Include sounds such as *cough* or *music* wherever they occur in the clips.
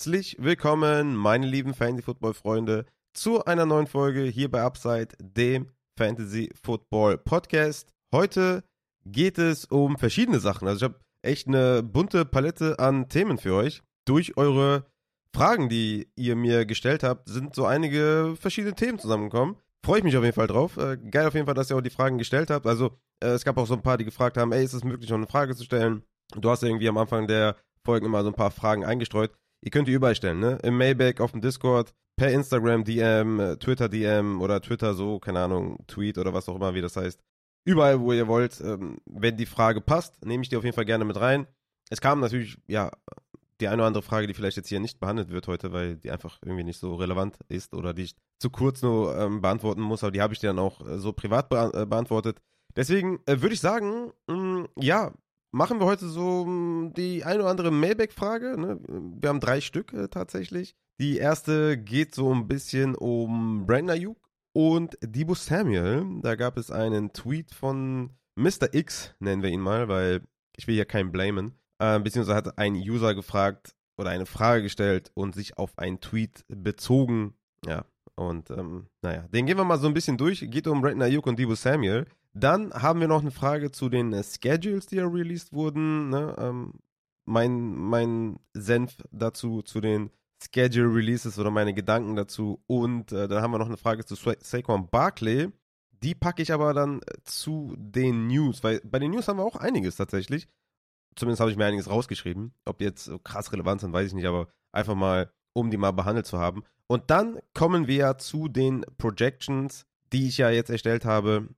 Herzlich willkommen, meine lieben Fantasy-Football-Freunde, zu einer neuen Folge hier bei Upside, dem Fantasy-Football-Podcast. Heute geht es um verschiedene Sachen. Also ich habe echt eine bunte Palette an Themen für euch. Durch eure Fragen, die ihr mir gestellt habt, sind so einige verschiedene Themen zusammengekommen. Freue ich mich auf jeden Fall drauf. Äh, geil auf jeden Fall, dass ihr auch die Fragen gestellt habt. Also äh, es gab auch so ein paar, die gefragt haben, ey, ist es möglich, noch eine Frage zu stellen? Du hast irgendwie am Anfang der Folgen immer so ein paar Fragen eingestreut. Ihr könnt die überall stellen, ne? Im Mailback, auf dem Discord, per Instagram DM, äh, Twitter DM oder Twitter so, keine Ahnung, Tweet oder was auch immer, wie das heißt. Überall, wo ihr wollt. Ähm, wenn die Frage passt, nehme ich die auf jeden Fall gerne mit rein. Es kam natürlich, ja, die eine oder andere Frage, die vielleicht jetzt hier nicht behandelt wird heute, weil die einfach irgendwie nicht so relevant ist oder die ich zu kurz nur ähm, beantworten muss, aber die habe ich dir dann auch äh, so privat be äh, beantwortet. Deswegen äh, würde ich sagen, mh, mm, ja, machen wir heute so mh, die eine oder andere Mailback-Frage. Ne? Wir haben drei Stück äh, tatsächlich. Die erste geht so ein bisschen um Brandon Ayuk und Debo Samuel. Da gab es einen Tweet von Mr. X, nennen wir ihn mal, weil ich will ja keinen blamen. Äh, beziehungsweise hat ein User gefragt oder eine Frage gestellt und sich auf einen Tweet bezogen. Ja, und ähm, naja, den gehen wir mal so ein bisschen durch. Geht um Brandon Ayuk und Debo Samuel. Dann haben wir noch eine Frage zu den äh, Schedules, die ja released wurden. Ne? Ähm, mein, mein Senf dazu, zu den Schedule Releases oder meine Gedanken dazu. Und äh, dann haben wir noch eine Frage zu Sa Saquon Barkley. Die packe ich aber dann äh, zu den News, weil bei den News haben wir auch einiges tatsächlich. Zumindest habe ich mir einiges rausgeschrieben. Ob die jetzt krass relevant sind, weiß ich nicht, aber einfach mal, um die mal behandelt zu haben. Und dann kommen wir ja zu den Projections, die ich ja jetzt erstellt habe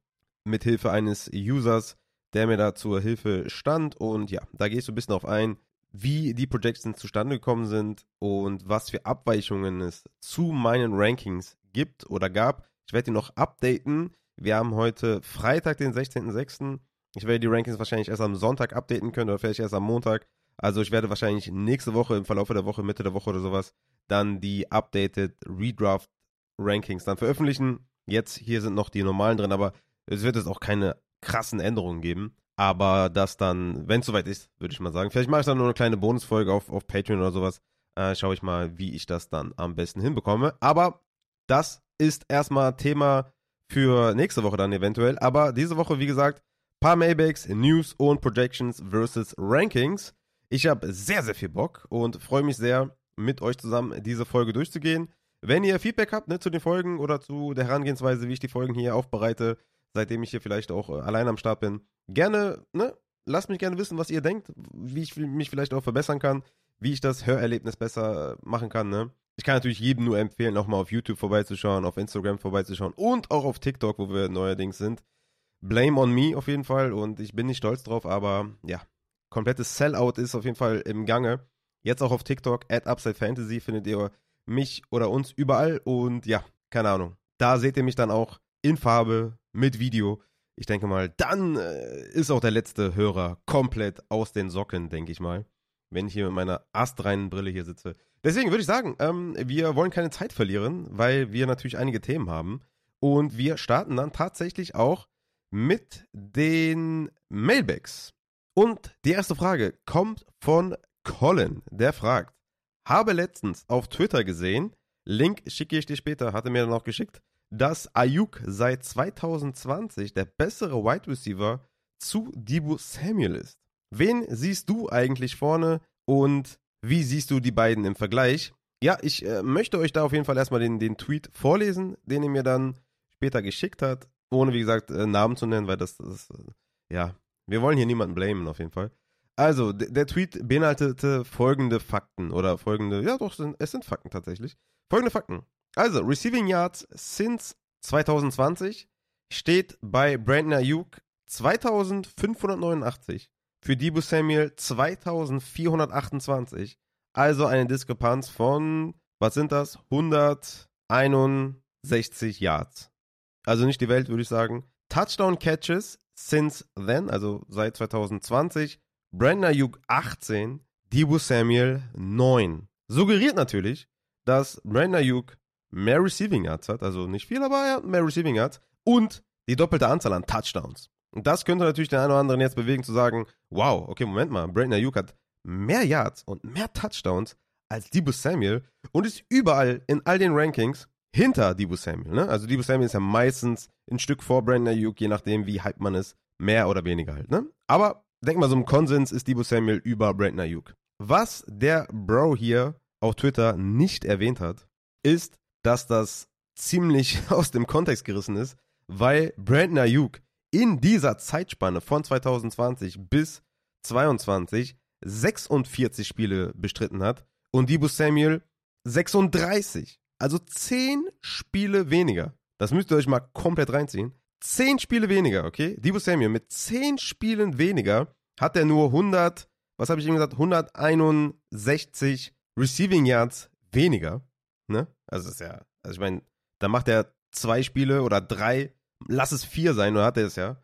mit Hilfe eines Users, der mir da zur Hilfe stand. Und ja, da gehst du ein bisschen auf ein, wie die Projections zustande gekommen sind und was für Abweichungen es zu meinen Rankings gibt oder gab. Ich werde die noch updaten. Wir haben heute Freitag, den 16.06. Ich werde die Rankings wahrscheinlich erst am Sonntag updaten können oder vielleicht erst am Montag. Also ich werde wahrscheinlich nächste Woche, im Verlauf der Woche, Mitte der Woche oder sowas, dann die updated Redraft Rankings dann veröffentlichen. Jetzt hier sind noch die normalen drin, aber es wird jetzt auch keine krassen Änderungen geben. Aber das dann, wenn es soweit ist, würde ich mal sagen. Vielleicht mache ich dann nur eine kleine Bonusfolge auf, auf Patreon oder sowas. Äh, schaue ich mal, wie ich das dann am besten hinbekomme. Aber das ist erstmal Thema für nächste Woche dann eventuell. Aber diese Woche, wie gesagt, paar Maybacks, News und Projections versus Rankings. Ich habe sehr, sehr viel Bock und freue mich sehr, mit euch zusammen diese Folge durchzugehen. Wenn ihr Feedback habt ne, zu den Folgen oder zu der Herangehensweise, wie ich die Folgen hier aufbereite, seitdem ich hier vielleicht auch äh, allein am Start bin. Gerne, ne? Lasst mich gerne wissen, was ihr denkt, wie ich mich vielleicht auch verbessern kann, wie ich das Hörerlebnis besser äh, machen kann, ne? Ich kann natürlich jedem nur empfehlen, auch mal auf YouTube vorbeizuschauen, auf Instagram vorbeizuschauen und auch auf TikTok, wo wir neuerdings sind. Blame on me auf jeden Fall und ich bin nicht stolz drauf, aber ja, komplettes Sellout ist auf jeden Fall im Gange. Jetzt auch auf TikTok, at Upside Fantasy findet ihr mich oder uns überall und ja, keine Ahnung. Da seht ihr mich dann auch in Farbe, mit Video. Ich denke mal, dann äh, ist auch der letzte Hörer komplett aus den Socken, denke ich mal. Wenn ich hier mit meiner astreinen Brille hier sitze. Deswegen würde ich sagen, ähm, wir wollen keine Zeit verlieren, weil wir natürlich einige Themen haben. Und wir starten dann tatsächlich auch mit den Mailbacks. Und die erste Frage kommt von Colin, der fragt, habe letztens auf Twitter gesehen, Link schicke ich dir später, hatte mir dann auch geschickt, dass Ayuk seit 2020 der bessere Wide Receiver zu Debo Samuel ist. Wen siehst du eigentlich vorne und wie siehst du die beiden im Vergleich? Ja, ich äh, möchte euch da auf jeden Fall erstmal den, den Tweet vorlesen, den er mir dann später geschickt hat, ohne wie gesagt äh, Namen zu nennen, weil das, das äh, ja, wir wollen hier niemanden blamen auf jeden Fall. Also, der Tweet beinhaltete folgende Fakten oder folgende, ja doch, es sind Fakten tatsächlich. Folgende Fakten. Also, Receiving Yards since 2020 steht bei Brandon Ayuk 2589. Für Debo Samuel 2428. Also eine Diskrepanz von, was sind das? 161 Yards. Also nicht die Welt, würde ich sagen. Touchdown Catches since then, also seit 2020. Brandon Ayuk 18, Debo Samuel 9. Suggeriert natürlich, dass Brandon Ayuk mehr Receiving Yards hat, also nicht viel, aber er hat mehr Receiving Yards und die doppelte Anzahl an Touchdowns. Und das könnte natürlich den einen oder anderen jetzt bewegen zu sagen, wow, okay, Moment mal, Brandon Ayuk hat mehr Yards und mehr Touchdowns als Debo Samuel und ist überall in all den Rankings hinter Debo Samuel. Ne? Also Debo Samuel ist ja meistens ein Stück vor Brandon Ayuk, je nachdem, wie hype man ist, mehr oder weniger halt. Ne? Aber denk mal, so im Konsens ist Debo Samuel über Brandon Ayuk. Was der Bro hier auf Twitter nicht erwähnt hat, ist, dass das ziemlich *laughs* aus dem Kontext gerissen ist, weil Brandon Ayuk in dieser Zeitspanne von 2020 bis 2022 46 Spiele bestritten hat und Debo Samuel 36. Also 10 Spiele weniger. Das müsst ihr euch mal komplett reinziehen. 10 Spiele weniger, okay? Debo Samuel mit 10 Spielen weniger hat er nur 100, was habe ich eben gesagt, 161 Receiving Yards weniger. Ne? Also ist ja, also ich meine, da macht er zwei Spiele oder drei, lass es vier sein, oder hat er es ja.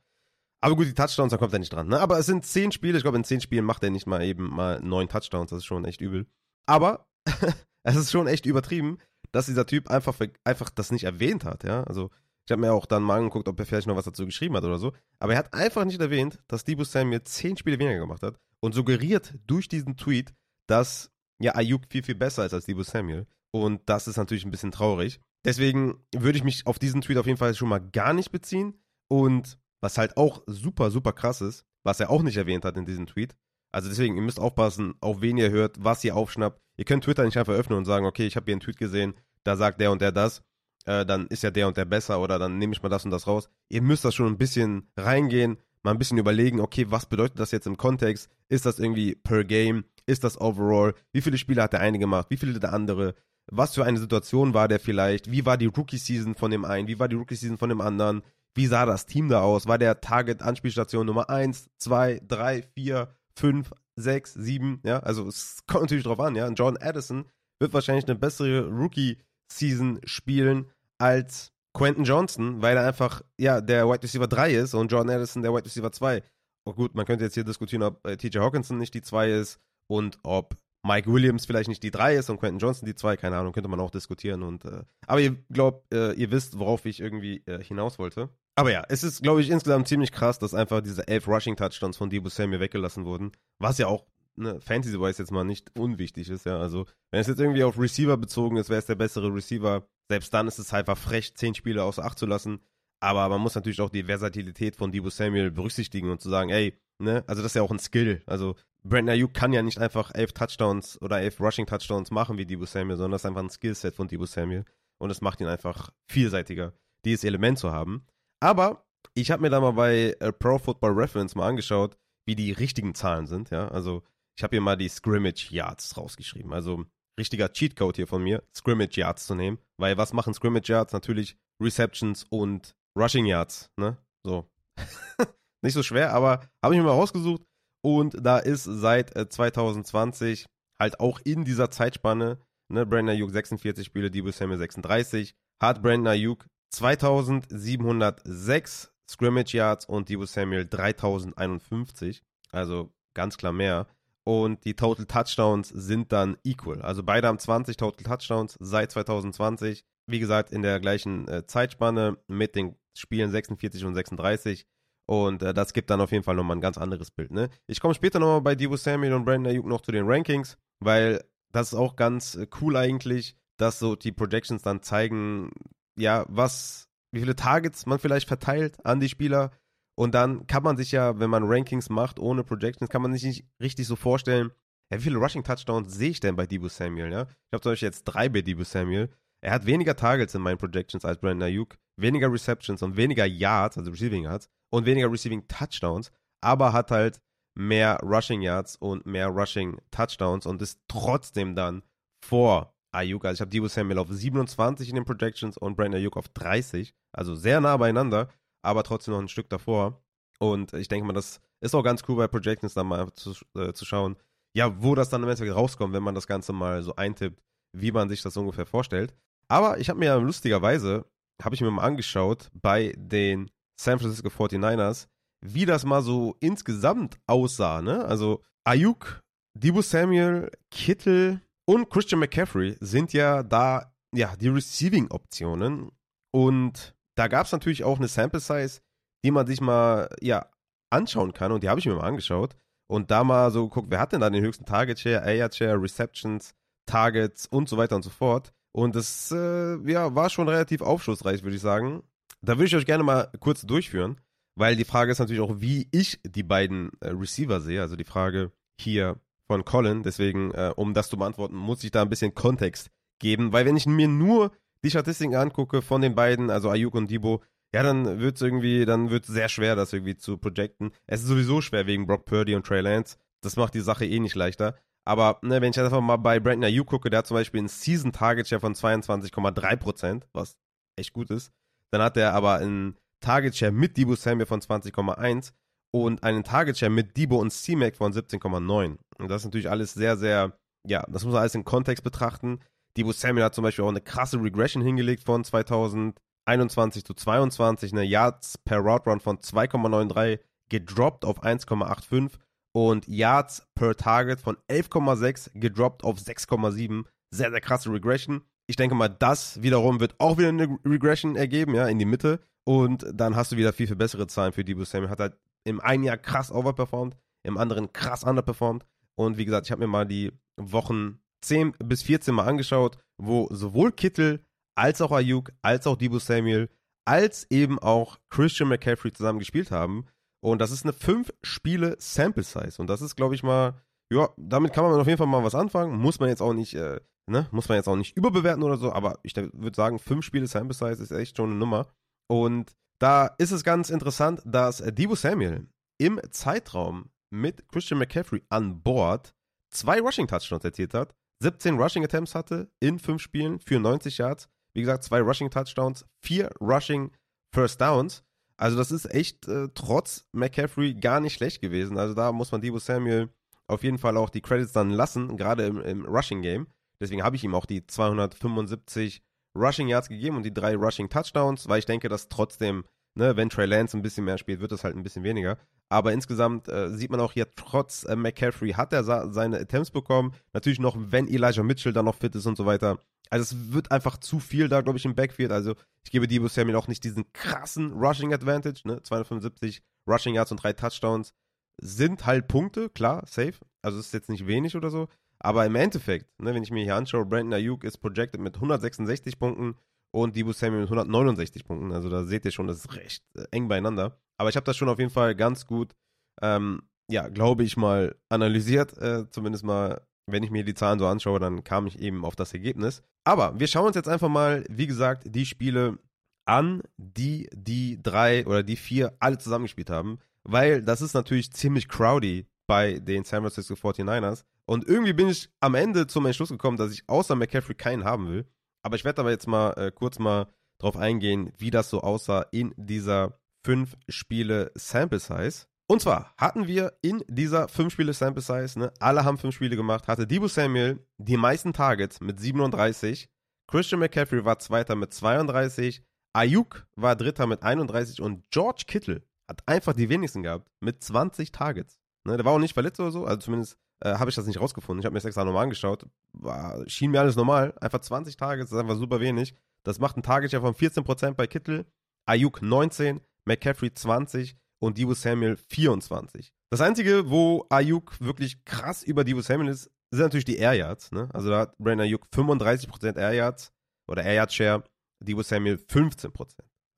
Aber gut, die Touchdowns, da kommt er nicht dran. Ne? Aber es sind zehn Spiele, ich glaube, in zehn Spielen macht er nicht mal eben mal neun Touchdowns, das ist schon echt übel. Aber *laughs* es ist schon echt übertrieben, dass dieser Typ einfach, einfach das nicht erwähnt hat, ja. Also, ich habe mir auch dann mal angeguckt, ob er vielleicht noch was dazu geschrieben hat oder so. Aber er hat einfach nicht erwähnt, dass Debo Samuel zehn Spiele weniger gemacht hat und suggeriert durch diesen Tweet, dass ja Ayuk viel, viel besser ist als Debo Samuel. Und das ist natürlich ein bisschen traurig. Deswegen würde ich mich auf diesen Tweet auf jeden Fall schon mal gar nicht beziehen. Und was halt auch super, super krass ist, was er auch nicht erwähnt hat in diesem Tweet. Also deswegen, ihr müsst aufpassen, auf wen ihr hört, was ihr aufschnappt. Ihr könnt Twitter nicht einfach öffnen und sagen, okay, ich habe hier einen Tweet gesehen, da sagt der und der das, äh, dann ist ja der und der besser oder dann nehme ich mal das und das raus. Ihr müsst da schon ein bisschen reingehen, mal ein bisschen überlegen, okay, was bedeutet das jetzt im Kontext? Ist das irgendwie per Game? Ist das overall? Wie viele Spiele hat der eine gemacht? Wie viele der andere? Was für eine Situation war der vielleicht? Wie war die Rookie-Season von dem einen? Wie war die Rookie-Season von dem anderen? Wie sah das Team da aus? War der Target-Anspielstation Nummer 1, 2, 3, 4, 5, 6, 7? Ja, also es kommt natürlich drauf an, ja. John Addison wird wahrscheinlich eine bessere Rookie-Season spielen als Quentin Johnson, weil er einfach, ja, der Wide Receiver 3 ist und John Addison der Wide Receiver 2. Oh gut, man könnte jetzt hier diskutieren, ob äh, TJ Hawkinson nicht die 2 ist und ob Mike Williams vielleicht nicht die 3 ist und Quentin Johnson die 2, keine Ahnung, könnte man auch diskutieren. Und, äh, aber ihr glaubt, äh, ihr wisst, worauf ich irgendwie äh, hinaus wollte. Aber ja, es ist, glaube ich, insgesamt ziemlich krass, dass einfach diese elf Rushing-Touchdowns von Debo Samuel weggelassen wurden. Was ja auch ne, Fantasy-wise jetzt mal nicht unwichtig ist, ja. Also, wenn es jetzt irgendwie auf Receiver bezogen ist, wäre es der bessere Receiver. Selbst dann ist es halt einfach frech, zehn Spiele außer Acht zu lassen. Aber man muss natürlich auch die Versatilität von Debo Samuel berücksichtigen und zu sagen, ey, ne, also das ist ja auch ein Skill. Also, Brandon Ayuk kann ja nicht einfach elf Touchdowns oder elf Rushing-Touchdowns machen wie Debo Samuel, sondern das ist einfach ein Skillset von Debo Samuel. Und es macht ihn einfach vielseitiger, dieses Element zu haben. Aber ich habe mir da mal bei äh, Pro Football Reference mal angeschaut, wie die richtigen Zahlen sind, ja. Also ich habe hier mal die Scrimmage Yards rausgeschrieben. Also richtiger Cheatcode hier von mir, Scrimmage Yards zu nehmen. Weil was machen Scrimmage Yards? Natürlich Receptions und Rushing Yards, ne? So. *laughs* Nicht so schwer, aber habe ich mir mal rausgesucht. Und da ist seit äh, 2020 halt auch in dieser Zeitspanne, ne, Brandon Ayuk 46 Spiele, Debo Samuel 36, hat Brandon Ayuk 2706 Scrimmage Yards und Debo Samuel 3051. Also ganz klar mehr. Und die Total Touchdowns sind dann equal. Also beide haben 20 Total Touchdowns seit 2020. Wie gesagt, in der gleichen äh, Zeitspanne mit den Spielen 46 und 36. Und äh, das gibt dann auf jeden Fall nochmal ein ganz anderes Bild. Ne? Ich komme später nochmal bei Debo Samuel und Brandon Ayuk noch zu den Rankings, weil das ist auch ganz äh, cool eigentlich, dass so die Projections dann zeigen, ja, was, wie viele Targets man vielleicht verteilt an die Spieler. Und dann kann man sich ja, wenn man Rankings macht ohne Projections, kann man sich nicht richtig so vorstellen, ja, wie viele Rushing Touchdowns sehe ich denn bei Debo Samuel, ja? Ich habe zum Beispiel jetzt drei bei Debo Samuel. Er hat weniger Targets in meinen Projections als Brandon Ayuk, weniger Receptions und weniger Yards, also Receiving Yards, und weniger Receiving Touchdowns, aber hat halt mehr Rushing Yards und mehr Rushing Touchdowns und ist trotzdem dann vor Ayuk. Also ich habe Debo Samuel auf 27 in den Projections und Brandon Ayuk auf 30. Also sehr nah beieinander, aber trotzdem noch ein Stück davor. Und ich denke mal, das ist auch ganz cool bei Projections dann mal zu, äh, zu schauen, ja, wo das dann im Endeffekt rauskommt, wenn man das Ganze mal so eintippt, wie man sich das ungefähr vorstellt. Aber ich habe mir lustigerweise, habe ich mir mal angeschaut bei den San Francisco 49ers, wie das mal so insgesamt aussah, ne? Also Ayuk, Debo Samuel, Kittel, und Christian McCaffrey sind ja da, ja, die Receiving-Optionen. Und da gab es natürlich auch eine Sample Size, die man sich mal, ja, anschauen kann. Und die habe ich mir mal angeschaut. Und da mal so geguckt, wer hat denn da den höchsten Target Share, Air Share, Receptions, Targets und so weiter und so fort. Und das äh, ja, war schon relativ aufschlussreich, würde ich sagen. Da würde ich euch gerne mal kurz durchführen, weil die Frage ist natürlich auch, wie ich die beiden äh, Receiver sehe. Also die Frage hier von Colin. Deswegen, äh, um das zu beantworten, muss ich da ein bisschen Kontext geben, weil wenn ich mir nur die Statistiken angucke von den beiden, also Ayuk und Debo, ja, dann wird es irgendwie, dann wird es sehr schwer, das irgendwie zu projecten. Es ist sowieso schwer wegen Brock Purdy und Trey Lance. Das macht die Sache eh nicht leichter. Aber ne, wenn ich einfach mal bei Brandon Ayuk gucke, der hat zum Beispiel einen Season Target Share von 22,3%, was echt gut ist. Dann hat er aber einen Target Share mit Debo Samuel von 20,1 und einen Target Share mit Debo und C-Mac von 17,9. Und das ist natürlich alles sehr, sehr, ja, das muss man alles im Kontext betrachten. Debo Samuel hat zum Beispiel auch eine krasse Regression hingelegt von 2021 zu 22, eine Yards per Route Run von 2,93 gedroppt auf 1,85 und Yards per Target von 11,6 gedroppt auf 6,7. Sehr, sehr krasse Regression. Ich denke mal, das wiederum wird auch wieder eine Regression ergeben, ja, in die Mitte. Und dann hast du wieder viel, viel bessere Zahlen für Debo Samuel. Hat halt im einen Jahr krass overperformed, im anderen krass underperformed. Und wie gesagt, ich habe mir mal die Wochen 10 bis 14 mal angeschaut, wo sowohl Kittel als auch Ayuk, als auch Debo Samuel, als eben auch Christian McCaffrey zusammen gespielt haben. Und das ist eine 5 Spiele Sample Size. Und das ist, glaube ich, mal, ja, damit kann man auf jeden Fall mal was anfangen. Muss man jetzt auch nicht, äh, ne, muss man jetzt auch nicht überbewerten oder so, aber ich würde sagen, 5 Spiele Sample Size ist echt schon eine Nummer. Und da ist es ganz interessant, dass Debo Samuel im Zeitraum mit Christian McCaffrey an Bord zwei Rushing Touchdowns erzielt hat, 17 Rushing Attempts hatte in 5 Spielen für 90 Yards. Wie gesagt, zwei Rushing Touchdowns, vier Rushing First Downs. Also das ist echt äh, trotz McCaffrey gar nicht schlecht gewesen. Also da muss man Debo Samuel auf jeden Fall auch die Credits dann lassen, gerade im, im Rushing Game. Deswegen habe ich ihm auch die 275 Rushing Yards gegeben und die drei Rushing Touchdowns, weil ich denke, dass trotzdem, ne, wenn Trey Lance ein bisschen mehr spielt, wird es halt ein bisschen weniger. Aber insgesamt äh, sieht man auch hier, trotz äh, McCaffrey hat er seine Attempts bekommen. Natürlich noch, wenn Elijah Mitchell dann noch fit ist und so weiter. Also es wird einfach zu viel da, glaube ich, im Backfield. Also ich gebe Debo Samuel auch nicht diesen krassen Rushing Advantage. Ne? 275 Rushing Yards und drei Touchdowns sind halt Punkte, klar, safe. Also es ist jetzt nicht wenig oder so. Aber im Endeffekt, ne, wenn ich mir hier anschaue, Brandon Ayuk ist projected mit 166 Punkten und Debo Samuel mit 169 Punkten. Also da seht ihr schon, das ist recht äh, eng beieinander. Aber ich habe das schon auf jeden Fall ganz gut, ähm, ja, glaube ich mal, analysiert. Äh, zumindest mal, wenn ich mir die Zahlen so anschaue, dann kam ich eben auf das Ergebnis. Aber wir schauen uns jetzt einfach mal, wie gesagt, die Spiele an, die die drei oder die vier alle zusammengespielt haben. Weil das ist natürlich ziemlich crowdy bei den San Francisco 49ers. Und irgendwie bin ich am Ende zum Entschluss gekommen, dass ich außer McCaffrey keinen haben will. Aber ich werde aber jetzt mal äh, kurz mal drauf eingehen, wie das so aussah in dieser fünf Spiele Sample Size. Und zwar hatten wir in dieser fünf Spiele Sample Size, ne, alle haben fünf Spiele gemacht, hatte Debo Samuel die meisten Targets mit 37, Christian McCaffrey war Zweiter mit 32, Ayuk war Dritter mit 31 und George Kittle hat einfach die wenigsten gehabt mit 20 Targets. Ne, der war auch nicht verletzt oder so, also zumindest äh, habe ich das nicht rausgefunden. Ich habe mir das extra nochmal angeschaut. War, schien mir alles normal. Einfach 20 Targets, das ist einfach super wenig. Das macht ein Target ja von 14% bei Kittle, Ayuk 19, McCaffrey 20 und Debo Samuel 24. Das Einzige, wo Ayuk wirklich krass über Debo Samuel ist, sind natürlich die Air Yards. Ne? Also da hat Brandon Ayuk 35% Air Yards oder Air Yard Share, Debo Samuel 15%.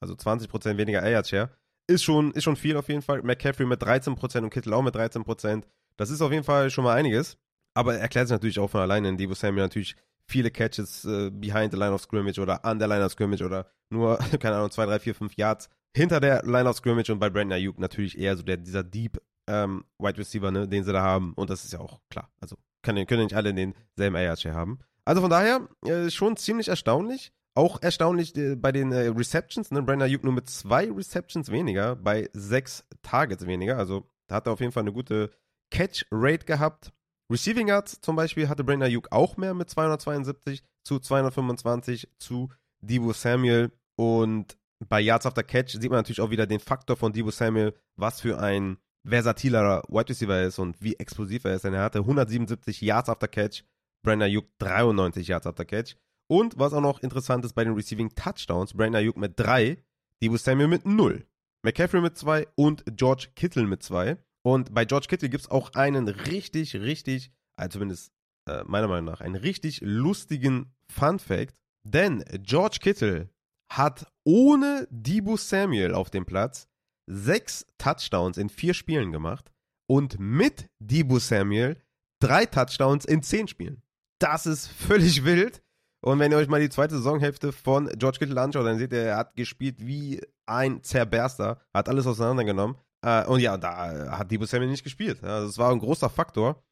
Also 20% weniger Air Yard Share. Ist schon, ist schon viel auf jeden Fall. McCaffrey mit 13% und Kittle auch mit 13%. Das ist auf jeden Fall schon mal einiges. Aber erklärt sich natürlich auch von alleine, in Debo Samuel natürlich viele Catches äh, behind the line of scrimmage oder an der line of scrimmage oder nur, *laughs* keine Ahnung, 2, 3, 4, 5 Yards hinter der Line of Scrimmage und bei Brandon Ayuk natürlich eher so der, dieser Deep ähm, Wide Receiver, ne, den sie da haben. Und das ist ja auch klar. Also können, können nicht alle denselben ARC haben. Also von daher äh, schon ziemlich erstaunlich. Auch erstaunlich äh, bei den äh, Receptions, ne? Brandon Ayuk nur mit zwei Receptions weniger, bei sechs Targets weniger. Also da hat er auf jeden Fall eine gute Catch-Rate gehabt. Receiving Yards zum Beispiel hatte Brandon Ayuk auch mehr mit 272 zu 225 zu Debo Samuel. Und bei Yards after Catch sieht man natürlich auch wieder den Faktor von Debo Samuel, was für ein versatiler Wide Receiver er ist und wie explosiv er ist. Denn er hatte 177 Yards after Catch, Brandon Ayuk 93 Yards after Catch. Und was auch noch interessant ist bei den Receiving Touchdowns, Brandon Ayuk mit 3, Debo Samuel mit 0, McCaffrey mit 2 und George Kittle mit 2. Und bei George Kittle gibt es auch einen richtig, richtig, also zumindest äh, meiner Meinung nach, einen richtig lustigen Fun Fact. Denn George Kittle hat ohne Debo Samuel auf dem Platz sechs Touchdowns in vier Spielen gemacht und mit Debo Samuel drei Touchdowns in zehn Spielen. Das ist völlig wild. Und wenn ihr euch mal die zweite Saisonhälfte von George Kittle anschaut, dann seht ihr, er hat gespielt wie ein Zerberster, hat alles auseinandergenommen. Äh, und ja, da hat Debo Samuel nicht gespielt. Also das war ein großer Faktor.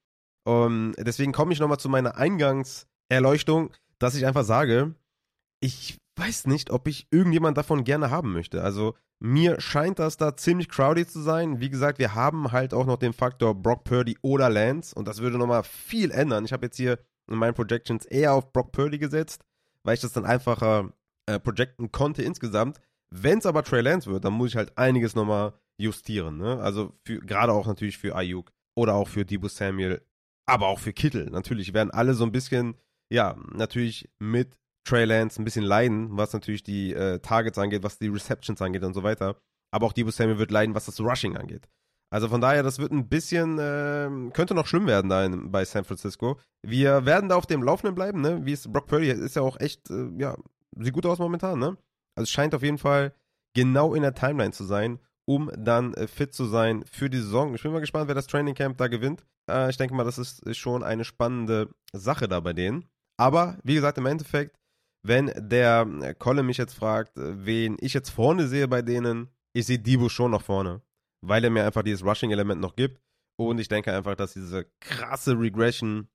Und deswegen komme ich nochmal zu meiner Eingangserleuchtung, dass ich einfach sage, ich weiß nicht, ob ich irgendjemand davon gerne haben möchte. Also mir scheint das da ziemlich crowded zu sein. Wie gesagt, wir haben halt auch noch den Faktor Brock Purdy oder Lance und das würde nochmal viel ändern. Ich habe jetzt hier in meinen Projections eher auf Brock Purdy gesetzt, weil ich das dann einfacher äh, projecten konnte insgesamt. Wenn es aber Trey Lance wird, dann muss ich halt einiges nochmal justieren. Ne? Also gerade auch natürlich für Ayuk oder auch für Debo Samuel, aber auch für Kittel. Natürlich werden alle so ein bisschen, ja, natürlich mit Trey Lance ein bisschen leiden, was natürlich die äh, Targets angeht, was die Receptions angeht und so weiter. Aber auch Debo Samuel wird leiden, was das Rushing angeht. Also von daher, das wird ein bisschen, äh, könnte noch schlimm werden da in, bei San Francisco. Wir werden da auf dem Laufenden bleiben, ne? Wie es Brock Purdy ist ja auch echt, äh, ja, sieht gut aus momentan, ne? Also es scheint auf jeden Fall genau in der Timeline zu sein, um dann äh, fit zu sein für die Saison. Ich bin mal gespannt, wer das Training Camp da gewinnt. Äh, ich denke mal, das ist schon eine spannende Sache da bei denen. Aber wie gesagt, im Endeffekt, wenn der äh, Colin mich jetzt fragt, äh, wen ich jetzt vorne sehe bei denen, ich sehe Debo schon noch vorne weil er mir einfach dieses Rushing-Element noch gibt. Und ich denke einfach, dass diese krasse Regression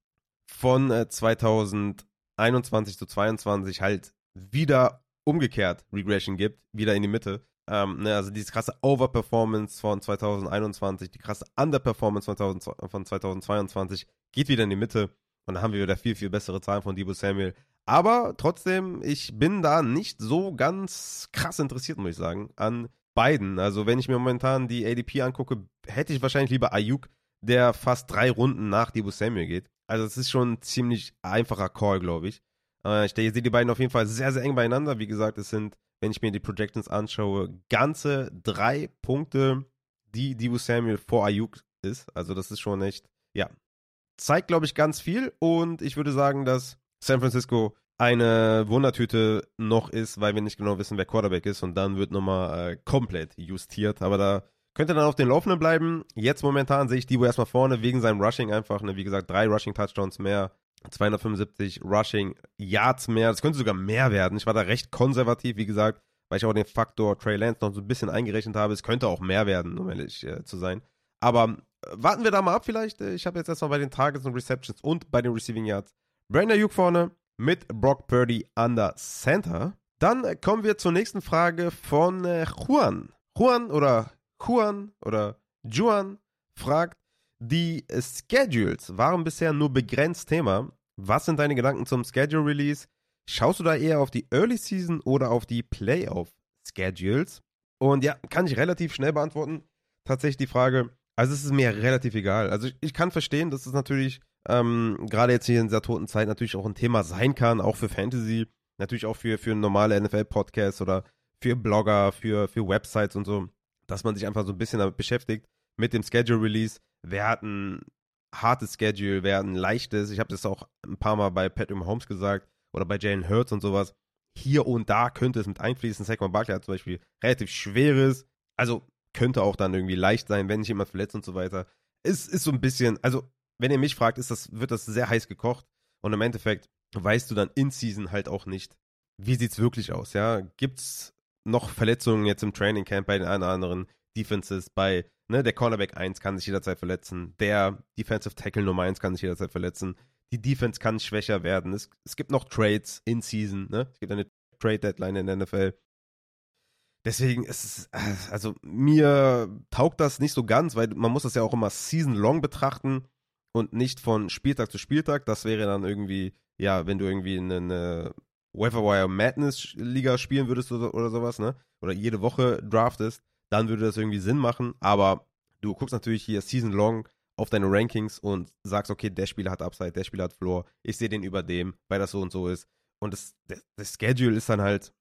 von äh, 2021 zu 2022 halt wieder umgekehrt Regression gibt, wieder in die Mitte. Ähm, ne, also diese krasse Overperformance von 2021, die krasse Underperformance von, 2000, von 2022 geht wieder in die Mitte. Und dann haben wir wieder viel, viel bessere Zahlen von Debo Samuel. Aber trotzdem, ich bin da nicht so ganz krass interessiert, muss ich sagen, an beiden. Also wenn ich mir momentan die ADP angucke, hätte ich wahrscheinlich lieber Ayuk, der fast drei Runden nach Debo Samuel geht. Also es ist schon ein ziemlich einfacher Call, glaube ich. Äh, ich sehe die beiden auf jeden Fall sehr, sehr eng beieinander. Wie gesagt, es sind, wenn ich mir die Projections anschaue, ganze drei Punkte, die Debo Samuel vor Ayuk ist. Also das ist schon echt, ja, zeigt, glaube ich, ganz viel. Und ich würde sagen, dass San Francisco eine Wundertüte noch ist, weil wir nicht genau wissen, wer Quarterback ist und dann wird nochmal äh, komplett justiert. Aber da könnt ihr dann auf den Laufenden bleiben. Jetzt momentan sehe ich Debo erstmal vorne wegen seinem Rushing einfach. Ne, wie gesagt, drei Rushing-Touchdowns mehr, 275 Rushing Yards mehr. Das könnte sogar mehr werden. Ich war da recht konservativ, wie gesagt, weil ich auch den Faktor Trey Lance noch so ein bisschen eingerechnet habe. Es könnte auch mehr werden, um ehrlich äh, zu sein. Aber äh, warten wir da mal ab vielleicht. Ich habe jetzt erstmal bei den Targets und Receptions und bei den Receiving Yards Brandon Ayuk vorne, mit Brock Purdy an der Center. Dann kommen wir zur nächsten Frage von äh, Juan. Juan oder Juan oder Juan fragt, die Schedules waren bisher nur begrenzt Thema. Was sind deine Gedanken zum Schedule Release? Schaust du da eher auf die Early Season oder auf die Playoff Schedules? Und ja, kann ich relativ schnell beantworten. Tatsächlich die Frage, also es ist mir relativ egal. Also ich, ich kann verstehen, dass es natürlich ähm, gerade jetzt hier in dieser toten Zeit natürlich auch ein Thema sein kann, auch für Fantasy, natürlich auch für, für normale NFL-Podcasts oder für Blogger, für, für Websites und so, dass man sich einfach so ein bisschen damit beschäftigt, mit dem Schedule-Release. Wer hat ein hartes Schedule, wer hat ein leichtes. Ich habe das auch ein paar Mal bei Patrick Holmes gesagt oder bei Jalen Hurts und sowas. Hier und da könnte es mit einfließen. Saquon Barkley hat zum Beispiel relativ schweres, also könnte auch dann irgendwie leicht sein, wenn sich jemand verletzt und so weiter. Es ist so ein bisschen, also wenn ihr mich fragt, ist das, wird das sehr heiß gekocht. Und im Endeffekt weißt du dann in Season halt auch nicht, wie sieht es wirklich aus, ja? Gibt's noch Verletzungen jetzt im Training Camp bei den einen oder anderen Defenses, bei, ne, der Cornerback 1 kann sich jederzeit verletzen, der Defensive Tackle Nummer 1 kann sich jederzeit verletzen, die Defense kann schwächer werden. Es, es gibt noch Trades in Season, ne? Es gibt eine Trade Deadline in der NFL. Deswegen ist es, also mir taugt das nicht so ganz, weil man muss das ja auch immer season long betrachten und nicht von Spieltag zu Spieltag. Das wäre dann irgendwie, ja, wenn du irgendwie in eine Wire Madness Liga spielen würdest oder, oder sowas, ne? Oder jede Woche draftest, dann würde das irgendwie Sinn machen. Aber du guckst natürlich hier Season Long auf deine Rankings und sagst, okay, der Spieler hat Upside, der Spieler hat Floor, ich sehe den über dem, weil das so und so ist. Und das, das, das Schedule ist dann halt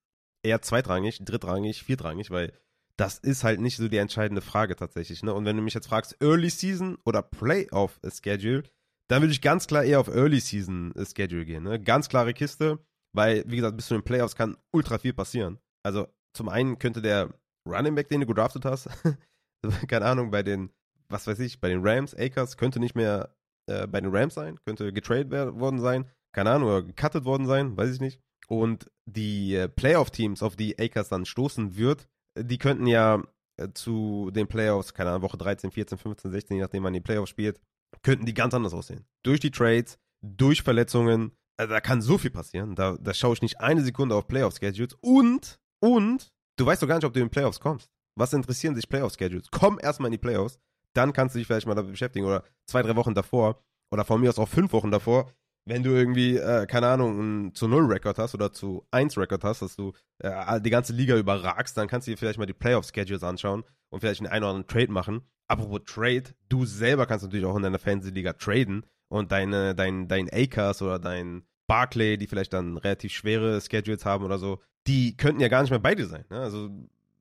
eher zweitrangig, drittrangig, viertrangig, weil das ist halt nicht so die entscheidende Frage tatsächlich. Ne? Und wenn du mich jetzt fragst, Early Season oder Playoff Schedule, dann würde ich ganz klar eher auf Early Season Schedule gehen. Ne? Ganz klare Kiste, weil, wie gesagt, bis zu den Playoffs kann ultra viel passieren. Also zum einen könnte der Running Back, den du gedraftet hast, *laughs* keine Ahnung, bei den, was weiß ich, bei den Rams, Akers, könnte nicht mehr äh, bei den Rams sein, könnte getradet worden sein, keine Ahnung, oder gecuttet worden sein, weiß ich nicht. Und die äh, Playoff-Teams, auf die Akers dann stoßen wird, die könnten ja äh, zu den Playoffs, keine Ahnung, Woche 13, 14, 15, 16, je nachdem man die Playoffs spielt, könnten die ganz anders aussehen. Durch die Trades, durch Verletzungen, also da kann so viel passieren. Da, da schaue ich nicht eine Sekunde auf Playoff-Schedules und, und, du weißt doch gar nicht, ob du in den Playoffs kommst. Was interessieren sich Playoff-Schedules? Komm erstmal in die Playoffs, dann kannst du dich vielleicht mal damit beschäftigen oder zwei, drei Wochen davor oder von mir aus auch fünf Wochen davor, wenn du irgendwie, äh, keine Ahnung, einen zu null Rekord hast oder zu 1 Rekord hast, dass du äh, die ganze Liga überragst, dann kannst du dir vielleicht mal die Playoff-Schedules anschauen und vielleicht einen einen oder anderen Trade machen. Apropos Trade, du selber kannst natürlich auch in deiner Fantasy-Liga traden und deine, dein, dein Akers oder dein Barclay, die vielleicht dann relativ schwere Schedules haben oder so, die könnten ja gar nicht mehr bei dir sein. Ne? Also,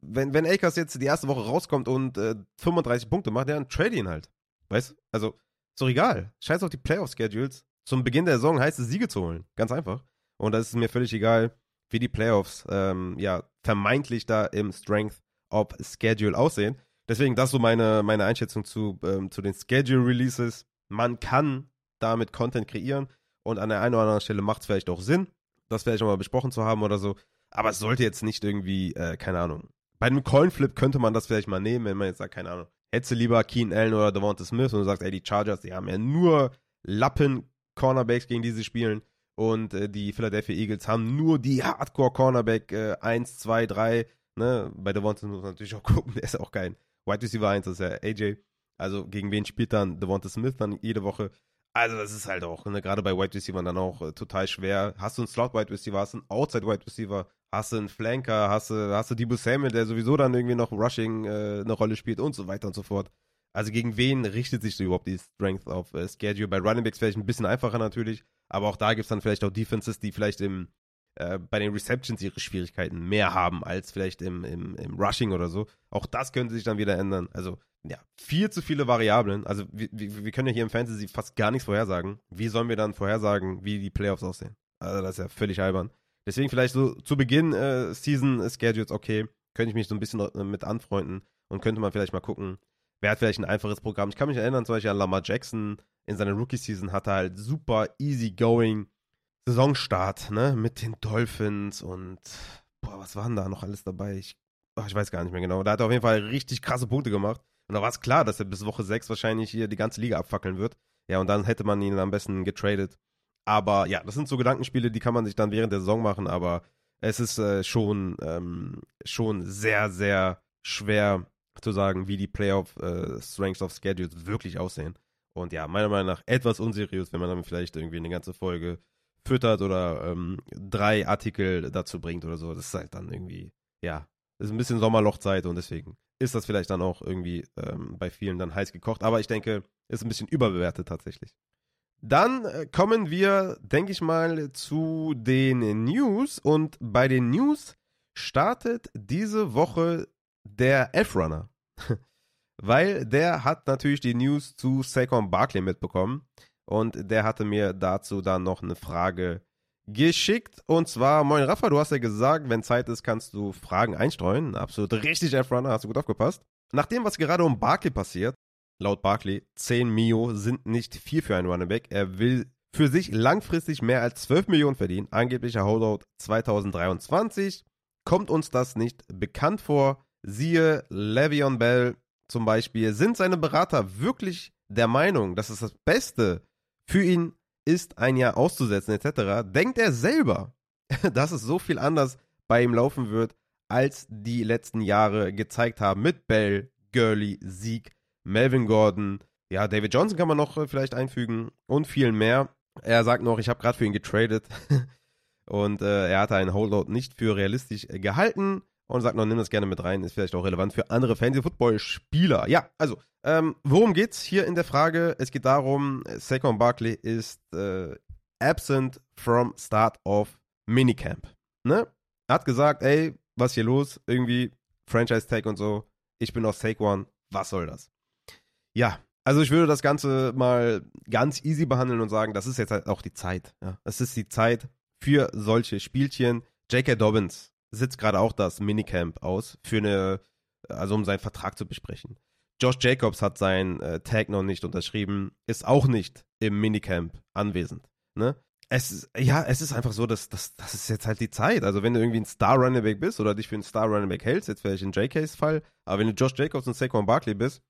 wenn, wenn Akers jetzt die erste Woche rauskommt und äh, 35 Punkte macht, dann trade ihn halt. Weißt Also, ist doch egal. Scheiß auf die Playoff-Schedules zum Beginn der Saison heißt es, Siege zu holen. Ganz einfach. Und das ist mir völlig egal, wie die Playoffs ähm, ja vermeintlich da im Strength of Schedule aussehen. Deswegen das so meine, meine Einschätzung zu, ähm, zu den Schedule Releases. Man kann damit Content kreieren und an der einen oder anderen Stelle macht es vielleicht auch Sinn, das vielleicht nochmal besprochen zu haben oder so. Aber es sollte jetzt nicht irgendwie, äh, keine Ahnung. Bei einem Coinflip könnte man das vielleicht mal nehmen, wenn man jetzt sagt, keine Ahnung, hättest du lieber Keen Allen oder Devonta Smith und du sagst, ey, die Chargers, die haben ja nur Lappen Cornerbacks, gegen die sie spielen. Und äh, die Philadelphia Eagles haben nur die Hardcore-Cornerback äh, 1, 2, 3. Ne? Bei Devonta muss man natürlich auch *laughs* gucken, der ist auch kein Wide Receiver 1, das ist ja AJ. Also gegen wen spielt dann Devonta Smith dann jede Woche? Also das ist halt auch, ne, gerade bei Wide Receiver dann auch äh, total schwer. Hast du einen Slot Wide Receiver, hast du einen Outside Wide Receiver, hast du einen Flanker, hast du, hast du Debo Samuel, der sowieso dann irgendwie noch Rushing äh, eine Rolle spielt und so weiter und so fort. Also gegen wen richtet sich so überhaupt die Strength of äh, Schedule? Bei Running Backs vielleicht ein bisschen einfacher natürlich, aber auch da gibt es dann vielleicht auch Defenses, die vielleicht im, äh, bei den Receptions ihre Schwierigkeiten mehr haben als vielleicht im, im, im Rushing oder so. Auch das könnte sich dann wieder ändern. Also ja, viel zu viele Variablen. Also wir, wir, wir können ja hier im Fantasy fast gar nichts vorhersagen. Wie sollen wir dann vorhersagen, wie die Playoffs aussehen? Also das ist ja völlig albern. Deswegen vielleicht so zu Beginn äh, Season Schedules, okay, könnte ich mich so ein bisschen äh, mit anfreunden und könnte man vielleicht mal gucken, hat vielleicht ein einfaches Programm. Ich kann mich erinnern, zum Beispiel an Lamar Jackson in seiner Rookie-Season hatte halt super easy-going Saisonstart, ne, mit den Dolphins und boah, was waren da noch alles dabei? Ich, ach, ich weiß gar nicht mehr genau. Da hat er auf jeden Fall richtig krasse Punkte gemacht. Und da war es klar, dass er bis Woche 6 wahrscheinlich hier die ganze Liga abfackeln wird. Ja, und dann hätte man ihn am besten getradet. Aber ja, das sind so Gedankenspiele, die kann man sich dann während der Saison machen, aber es ist äh, schon, ähm, schon sehr, sehr schwer zu sagen, wie die Playoff äh, Strengths of Schedules wirklich aussehen. Und ja, meiner Meinung nach etwas unseriös, wenn man dann vielleicht irgendwie eine ganze Folge füttert oder ähm, drei Artikel dazu bringt oder so. Das ist halt dann irgendwie, ja, ist ein bisschen Sommerlochzeit und deswegen ist das vielleicht dann auch irgendwie ähm, bei vielen dann heiß gekocht. Aber ich denke, ist ein bisschen überbewertet tatsächlich. Dann äh, kommen wir, denke ich mal, zu den News. Und bei den News startet diese Woche der F-Runner. *laughs* Weil der hat natürlich die News zu Saquon Barkley mitbekommen. Und der hatte mir dazu dann noch eine Frage geschickt. Und zwar, moin Rafa, du hast ja gesagt, wenn Zeit ist, kannst du Fragen einstreuen. Absolut richtig, F-Runner, hast du gut aufgepasst. Nach dem, was gerade um Barkley passiert, laut Barkley, 10 Mio sind nicht viel für einen Runnerback. Er will für sich langfristig mehr als 12 Millionen verdienen. Angeblicher Holdout 2023. Kommt uns das nicht bekannt vor? Siehe Le'Veon Bell zum Beispiel. Sind seine Berater wirklich der Meinung, dass es das Beste für ihn ist, ein Jahr auszusetzen etc., denkt er selber, *laughs* dass es so viel anders bei ihm laufen wird, als die letzten Jahre gezeigt haben mit Bell, Gurley, Sieg, Melvin Gordon, ja, David Johnson kann man noch äh, vielleicht einfügen und viel mehr. Er sagt noch, ich habe gerade für ihn getradet *laughs* und äh, er hatte einen Holdout nicht für realistisch gehalten und sagt noch, nimm das gerne mit rein, ist vielleicht auch relevant für andere Fantasy-Football-Spieler. Ja, also, ähm, worum geht's hier in der Frage? Es geht darum, Saquon Barkley ist äh, absent from start of Minicamp. Ne? Er hat gesagt, ey, was hier los? Irgendwie Franchise-Tag und so. Ich bin auf Saquon. Was soll das? Ja, Also ich würde das Ganze mal ganz easy behandeln und sagen, das ist jetzt halt auch die Zeit. Ja. Es ist die Zeit für solche Spielchen. J.K. Dobbins sitzt gerade auch das Minicamp aus, für eine, also um seinen Vertrag zu besprechen. Josh Jacobs hat seinen äh, Tag noch nicht unterschrieben, ist auch nicht im Minicamp anwesend. Ne? Es, ja, es ist einfach so, dass, dass das ist jetzt halt die Zeit. Also wenn du irgendwie ein Star Running Back bist oder dich für einen Star Running Back hältst, jetzt vielleicht in JKs Fall, aber wenn du Josh Jacobs und Saquon Barkley bist,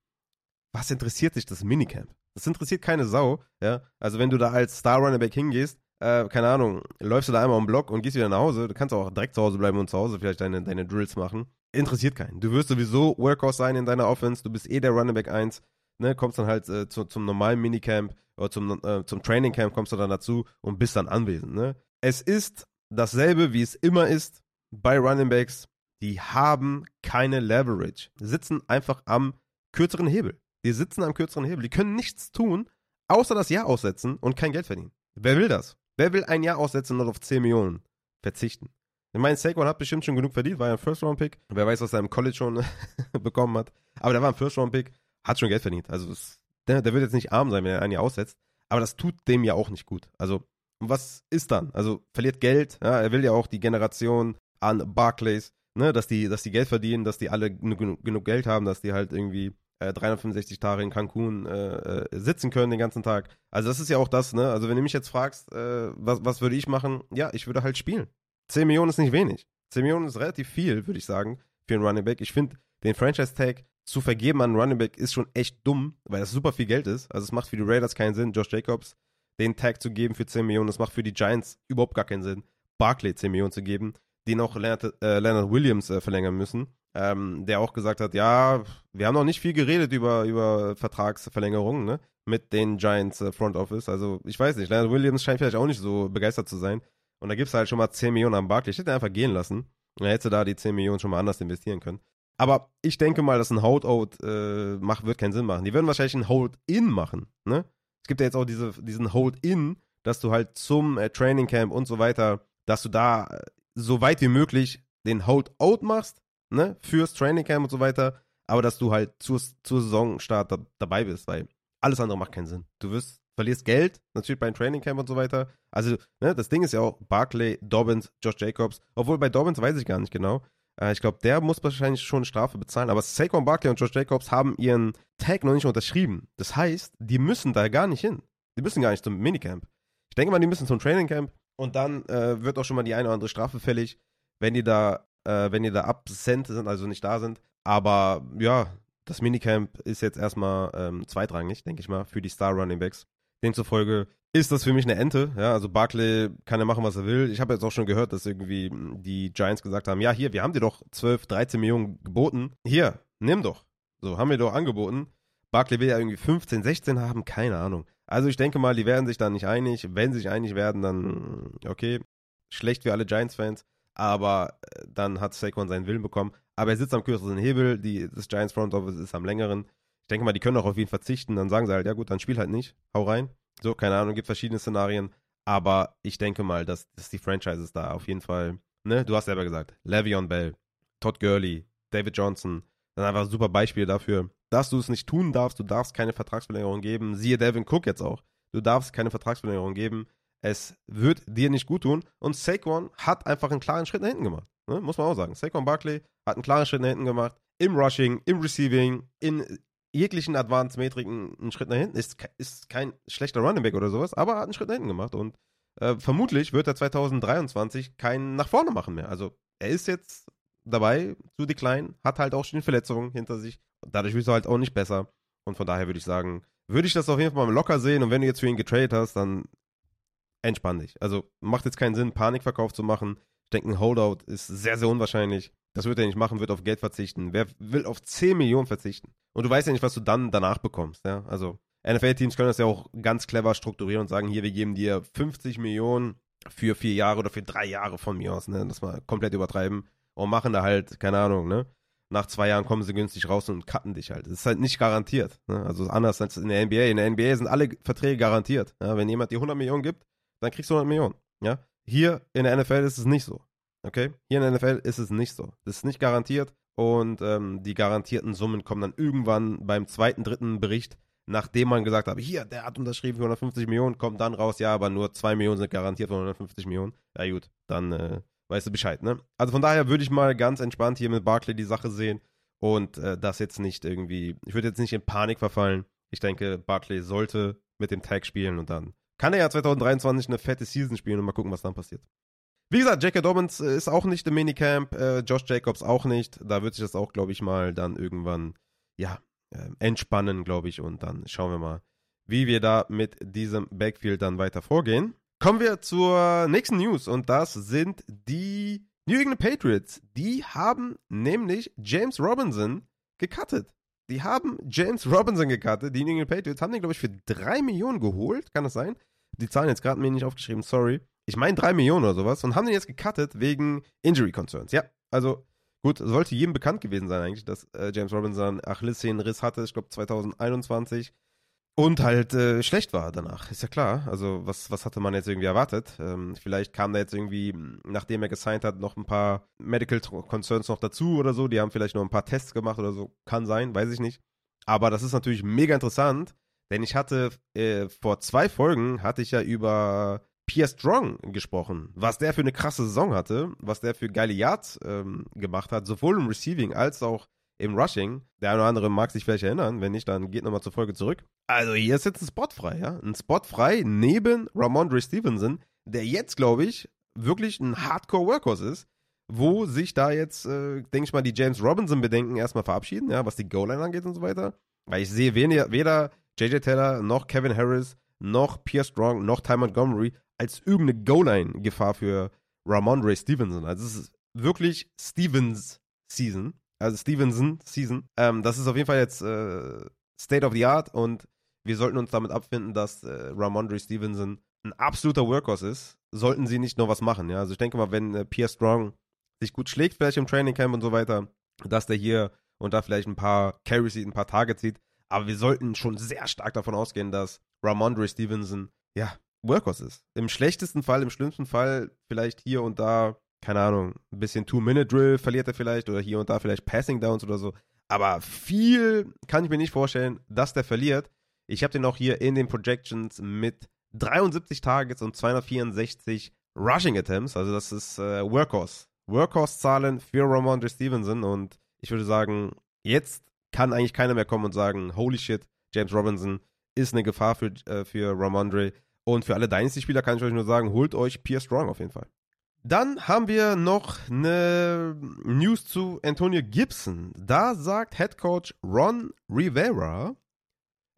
was interessiert dich das Minicamp? Das interessiert keine Sau, ja. Also wenn du da als Star Running Back hingehst, äh, keine Ahnung, läufst du da einmal am Block und gehst wieder nach Hause, du kannst auch direkt zu Hause bleiben und zu Hause vielleicht deine, deine Drills machen. Interessiert keinen. Du wirst sowieso Workhorse sein in deiner Offense, du bist eh der Running Back 1, ne, kommst dann halt äh, zu, zum normalen Minicamp oder zum, äh, zum Training Camp kommst du dann dazu und bist dann anwesend, ne. Es ist dasselbe, wie es immer ist bei Running Backs, die haben keine Leverage, sitzen einfach am kürzeren Hebel. Die sitzen am kürzeren Hebel. Die können nichts tun, außer das Jahr aussetzen und kein Geld verdienen. Wer will das? Wer will ein Jahr aussetzen und auf 10 Millionen verzichten? Ich meine, Saquon hat bestimmt schon genug verdient, war ja ein First-Round-Pick. Wer weiß, was er im College schon *laughs* bekommen hat. Aber der war ein First-Round-Pick, hat schon Geld verdient. Also es, der, der wird jetzt nicht arm sein, wenn er ein Jahr aussetzt. Aber das tut dem ja auch nicht gut. Also, was ist dann? Also, verliert Geld. Ja, er will ja auch die Generation an Barclays, ne, dass die, dass die Geld verdienen, dass die alle genug, genug Geld haben, dass die halt irgendwie 365 äh, Tage in Cancun äh, äh, sitzen können den ganzen Tag. Also das ist ja auch das, ne? Also wenn du mich jetzt fragst, äh, was, was würde ich machen? Ja, ich würde halt spielen. 10 Millionen ist nicht wenig. 10 Millionen ist relativ viel, würde ich sagen, für einen Running Back. Ich finde, den Franchise-Tag zu vergeben an einen Running Back ist schon echt dumm, weil das super viel Geld ist. Also es macht für die Raiders keinen Sinn, Josh Jacobs den Tag zu geben für 10 Millionen. Das macht für die Giants überhaupt gar keinen Sinn, Barkley 10 Millionen zu geben, die noch Leonard, äh, Leonard Williams äh, verlängern müssen ähm, der auch gesagt hat, ja, wir haben noch nicht viel geredet über, über Vertragsverlängerungen, ne? Mit den Giants äh, Front Office. Also, ich weiß nicht, Leonard Williams scheint vielleicht auch nicht so begeistert zu sein. Und da gibt es halt schon mal 10 Millionen am Barkley. Ich hätte einfach gehen lassen. Dann hätte da die 10 Millionen schon mal anders investieren können. Aber ich denke mal, dass ein Holdout äh, macht, wird keinen Sinn machen. Die würden wahrscheinlich ein Hold-In machen, ne? Es gibt ja jetzt auch diese, diesen Hold-In, dass du halt zum äh, Training Camp und so weiter, dass du da äh, so weit wie möglich den Hold-Out machst ne, fürs Training Camp und so weiter, aber dass du halt zur, zur Saisonstart da, dabei bist, weil alles andere macht keinen Sinn. Du wirst, verlierst Geld, natürlich beim Training Camp und so weiter. Also, ne, das Ding ist ja auch Barclay, Dobbins, Josh Jacobs, obwohl bei Dobbins weiß ich gar nicht genau. Äh, ich glaube, der muss wahrscheinlich schon Strafe bezahlen, aber Saquon Barclay und Josh Jacobs haben ihren Tag noch nicht unterschrieben. Das heißt, die müssen da gar nicht hin. Die müssen gar nicht zum Minicamp. Ich denke mal, die müssen zum Training Camp und dann äh, wird auch schon mal die eine oder andere Strafe fällig, wenn die da äh, wenn die da absent sind, also nicht da sind. Aber ja, das Minicamp ist jetzt erstmal ähm, zweitrangig, denke ich mal, für die Star Running Backs. Demzufolge ist das für mich eine Ente. Ja, also Barkley kann ja machen, was er will. Ich habe jetzt auch schon gehört, dass irgendwie hm, die Giants gesagt haben, ja, hier, wir haben dir doch 12, 13 Millionen geboten. Hier, nimm doch. So, haben wir doch angeboten. Barkley will ja irgendwie 15, 16 haben, keine Ahnung. Also ich denke mal, die werden sich da nicht einig. Wenn sie sich einig werden, dann okay. Schlecht für alle Giants-Fans aber äh, dann hat Saquon seinen Willen bekommen. Aber er sitzt am kürzeren Hebel, die, das Giants Front Office ist am längeren. Ich denke mal, die können auch auf ihn verzichten. Dann sagen sie halt, ja gut, dann spiel halt nicht, hau rein. So, keine Ahnung, gibt verschiedene Szenarien. Aber ich denke mal, dass, dass die Franchises da auf jeden Fall, ne, du hast selber gesagt, Le'Veon Bell, Todd Gurley, David Johnson, dann einfach super Beispiele dafür, dass du es nicht tun darfst. Du darfst keine Vertragsverlängerung geben. Siehe Devin Cook jetzt auch. Du darfst keine Vertragsverlängerung geben. Es wird dir nicht gut tun. Und Saquon hat einfach einen klaren Schritt nach hinten gemacht. Ne? Muss man auch sagen. Saquon Barkley hat einen klaren Schritt nach hinten gemacht. Im Rushing, im Receiving, in jeglichen Advanced-Metriken einen Schritt nach hinten. Ist, ist kein schlechter Running Back oder sowas, aber hat einen Schritt nach hinten gemacht. Und äh, vermutlich wird er 2023 keinen nach vorne machen mehr. Also er ist jetzt dabei zu decline, hat halt auch schon Verletzungen hinter sich. Dadurch wird er halt auch nicht besser. Und von daher würde ich sagen, würde ich das auf jeden Fall mal locker sehen. Und wenn du jetzt für ihn getradet hast, dann entspann dich. Also macht jetzt keinen Sinn, Panikverkauf zu machen. Ich denke, ein Holdout ist sehr, sehr unwahrscheinlich. Das wird er nicht machen, wird auf Geld verzichten. Wer will auf 10 Millionen verzichten? Und du weißt ja nicht, was du dann danach bekommst. Ja? Also NFL-Teams können das ja auch ganz clever strukturieren und sagen, hier, wir geben dir 50 Millionen für vier Jahre oder für drei Jahre von mir aus, ne? Das mal komplett übertreiben. Und machen da halt, keine Ahnung, ne? Nach zwei Jahren kommen sie günstig raus und cutten dich halt. Das ist halt nicht garantiert. Ne? Also anders als in der NBA. In der NBA sind alle Verträge garantiert. Ja? Wenn jemand dir 100 Millionen gibt, dann kriegst du 100 Millionen. Ja? Hier in der NFL ist es nicht so. Okay? Hier in der NFL ist es nicht so. Das ist nicht garantiert und ähm, die garantierten Summen kommen dann irgendwann beim zweiten, dritten Bericht, nachdem man gesagt hat, hier, der hat unterschrieben für 150 Millionen, kommt dann raus, ja, aber nur 2 Millionen sind garantiert von 150 Millionen. Ja gut, dann äh, weißt du Bescheid, ne? Also von daher würde ich mal ganz entspannt hier mit Barclay die Sache sehen und äh, das jetzt nicht irgendwie, ich würde jetzt nicht in Panik verfallen. Ich denke, Barclay sollte mit dem Tag spielen und dann kann er ja 2023 eine fette Season spielen und mal gucken, was dann passiert. Wie gesagt, J.K. Dobbins äh, ist auch nicht im Minicamp, äh, Josh Jacobs auch nicht. Da wird sich das auch, glaube ich, mal dann irgendwann, ja, äh, entspannen, glaube ich. Und dann schauen wir mal, wie wir da mit diesem Backfield dann weiter vorgehen. Kommen wir zur nächsten News und das sind die New England Patriots. Die haben nämlich James Robinson gecuttet. Die haben James Robinson gecuttet. Die New England Patriots haben den, glaube ich, für 3 Millionen geholt. Kann das sein? Die Zahlen jetzt gerade mir nicht aufgeschrieben, sorry. Ich meine 3 Millionen oder sowas und haben den jetzt gecuttet wegen Injury Concerns. Ja, also gut, sollte jedem bekannt gewesen sein eigentlich, dass äh, James Robinson Achillessehnenriss hatte, ich glaube 2021 und halt äh, schlecht war danach, ist ja klar. Also, was, was hatte man jetzt irgendwie erwartet? Ähm, vielleicht kam da jetzt irgendwie, nachdem er gesigned hat, noch ein paar Medical Concerns noch dazu oder so. Die haben vielleicht noch ein paar Tests gemacht oder so. Kann sein, weiß ich nicht. Aber das ist natürlich mega interessant, denn ich hatte äh, vor zwei Folgen hatte ich ja über Pierre Strong gesprochen, was der für eine krasse Saison hatte, was der für geile Yards ähm, gemacht hat, sowohl im Receiving als auch im Rushing. Der eine oder andere mag sich vielleicht erinnern, wenn nicht, dann geht nochmal zur Folge zurück. Also hier ist jetzt ein Spot frei, ja. Ein Spot frei neben Ramondre Stevenson, der jetzt, glaube ich, wirklich ein Hardcore-Workhorse ist, wo sich da jetzt, äh, denke ich mal, die James Robinson-Bedenken erstmal verabschieden, ja, was die Goal-Line angeht und so weiter. Weil ich sehe weder, weder JJ Taylor noch Kevin Harris noch Pierre Strong noch Ty Montgomery als irgendeine Goal-Line-Gefahr für Ramondre Stevenson. Also es ist wirklich Stevens Season also Stevenson Season. Ähm, das ist auf jeden Fall jetzt äh, State of the Art und wir sollten uns damit abfinden, dass äh, Ramondre Stevenson ein absoluter Workhorse ist. Sollten sie nicht noch was machen, ja. Also ich denke mal, wenn äh, Pierre Strong sich gut schlägt, vielleicht im Training Camp und so weiter, dass der hier und da vielleicht ein paar Carries sieht, ein paar Targets sieht. Aber wir sollten schon sehr stark davon ausgehen, dass Ramondre Stevenson, ja, Workhorse ist. Im schlechtesten Fall, im schlimmsten Fall vielleicht hier und da keine Ahnung, ein bisschen Two-Minute-Drill verliert er vielleicht oder hier und da vielleicht Passing-Downs oder so. Aber viel kann ich mir nicht vorstellen, dass der verliert. Ich habe den auch hier in den Projections mit 73 Targets und 264 Rushing Attempts. Also das ist äh, Workhorse. Workhorse-Zahlen für Ramondre Stevenson. Und ich würde sagen, jetzt kann eigentlich keiner mehr kommen und sagen, holy shit, James Robinson ist eine Gefahr für, äh, für Ramondre. Und für alle Dynasty-Spieler kann ich euch nur sagen, holt euch Pierre Strong auf jeden Fall. Dann haben wir noch eine News zu Antonio Gibson. Da sagt Head Coach Ron Rivera,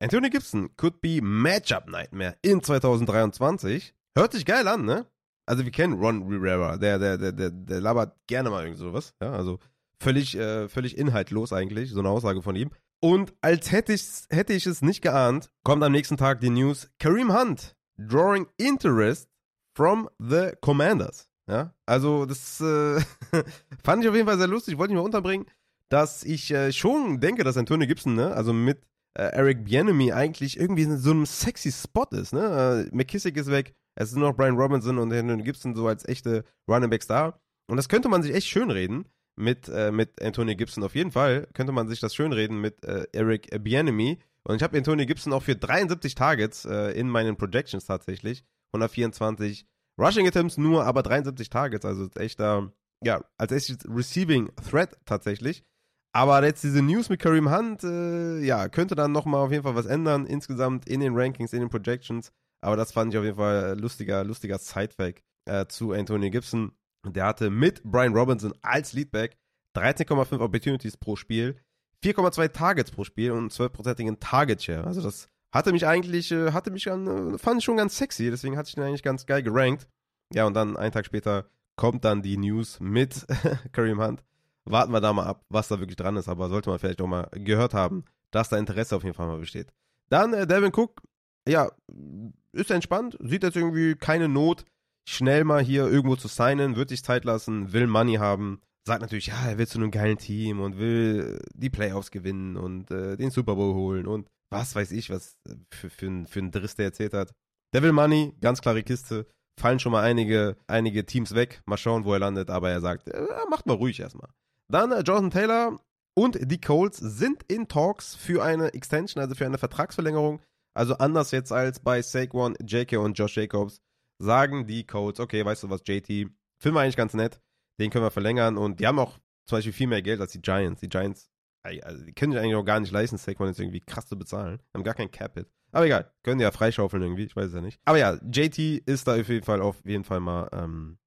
Antonio Gibson could be Matchup Nightmare in 2023. Hört sich geil an, ne? Also wir kennen Ron Rivera, der, der, der, der, labert gerne mal irgend sowas. Ja, also völlig, äh, völlig inhaltlos eigentlich, so eine Aussage von ihm. Und als hätte ich, hätte ich es nicht geahnt, kommt am nächsten Tag die News, Kareem Hunt drawing interest from the Commanders. Ja, also das äh, *laughs* fand ich auf jeden Fall sehr lustig. Wollte ich mal unterbringen, dass ich äh, schon denke, dass Antonio Gibson, ne, also mit äh, Eric Bienemy eigentlich irgendwie in so einem sexy Spot ist, ne? Äh, McKissick ist weg, es ist nur noch Brian Robinson und Antonio Gibson so als echte Running Back Star. Und das könnte man sich echt schönreden mit, äh, mit Antonio Gibson. Auf jeden Fall könnte man sich das schönreden mit äh, Eric Bienemy. Und ich habe Antonio Gibson auch für 73 Targets äh, in meinen Projections tatsächlich. 124 Rushing Attempts nur, aber 73 Targets, also echter, ja, als echtes Receiving Threat tatsächlich. Aber jetzt diese News mit Kareem Hunt, äh, ja, könnte dann nochmal auf jeden Fall was ändern, insgesamt in den Rankings, in den Projections. Aber das fand ich auf jeden Fall lustiger, lustiger Sidefact äh, zu Anthony Gibson. Der hatte mit Brian Robinson als Leadback 13,5 Opportunities pro Spiel, 4,2 Targets pro Spiel und 12%igen Target Share. Also das hatte mich eigentlich, äh, hatte mich an, fand ich schon ganz sexy, deswegen hatte ich den eigentlich ganz geil gerankt. Ja, und dann einen Tag später kommt dann die News mit *laughs* Kareem Hunt. Warten wir da mal ab, was da wirklich dran ist, aber sollte man vielleicht auch mal gehört haben, dass da Interesse auf jeden Fall mal besteht. Dann äh, Devin Cook, ja, ist entspannt, sieht jetzt irgendwie keine Not, schnell mal hier irgendwo zu signen, wird sich Zeit lassen, will Money haben, sagt natürlich, ja, er will zu einem geilen Team und will die Playoffs gewinnen und äh, den Super Bowl holen und was weiß ich, was für, für, ein, für ein Driss der erzählt hat. Devil Money, ganz klare Kiste. Fallen schon mal einige, einige Teams weg. Mal schauen, wo er landet. Aber er sagt, äh, macht mal ruhig erstmal. Dann äh, Jonathan Taylor und die Colts sind in Talks für eine Extension, also für eine Vertragsverlängerung. Also anders jetzt als bei Saquon, JK und Josh Jacobs sagen die Colts, okay, weißt du was, JT, finden wir eigentlich ganz nett, den können wir verlängern und die haben auch zum Beispiel viel mehr Geld als die Giants. Die Giants, also die können sich eigentlich auch gar nicht leisten, Saquon jetzt irgendwie krass zu bezahlen. Haben gar kein Cap-Hit. Aber egal, können die ja freischaufeln irgendwie, ich weiß es ja nicht. Aber ja, JT ist da auf jeden Fall auf jeden Fall mal ähm,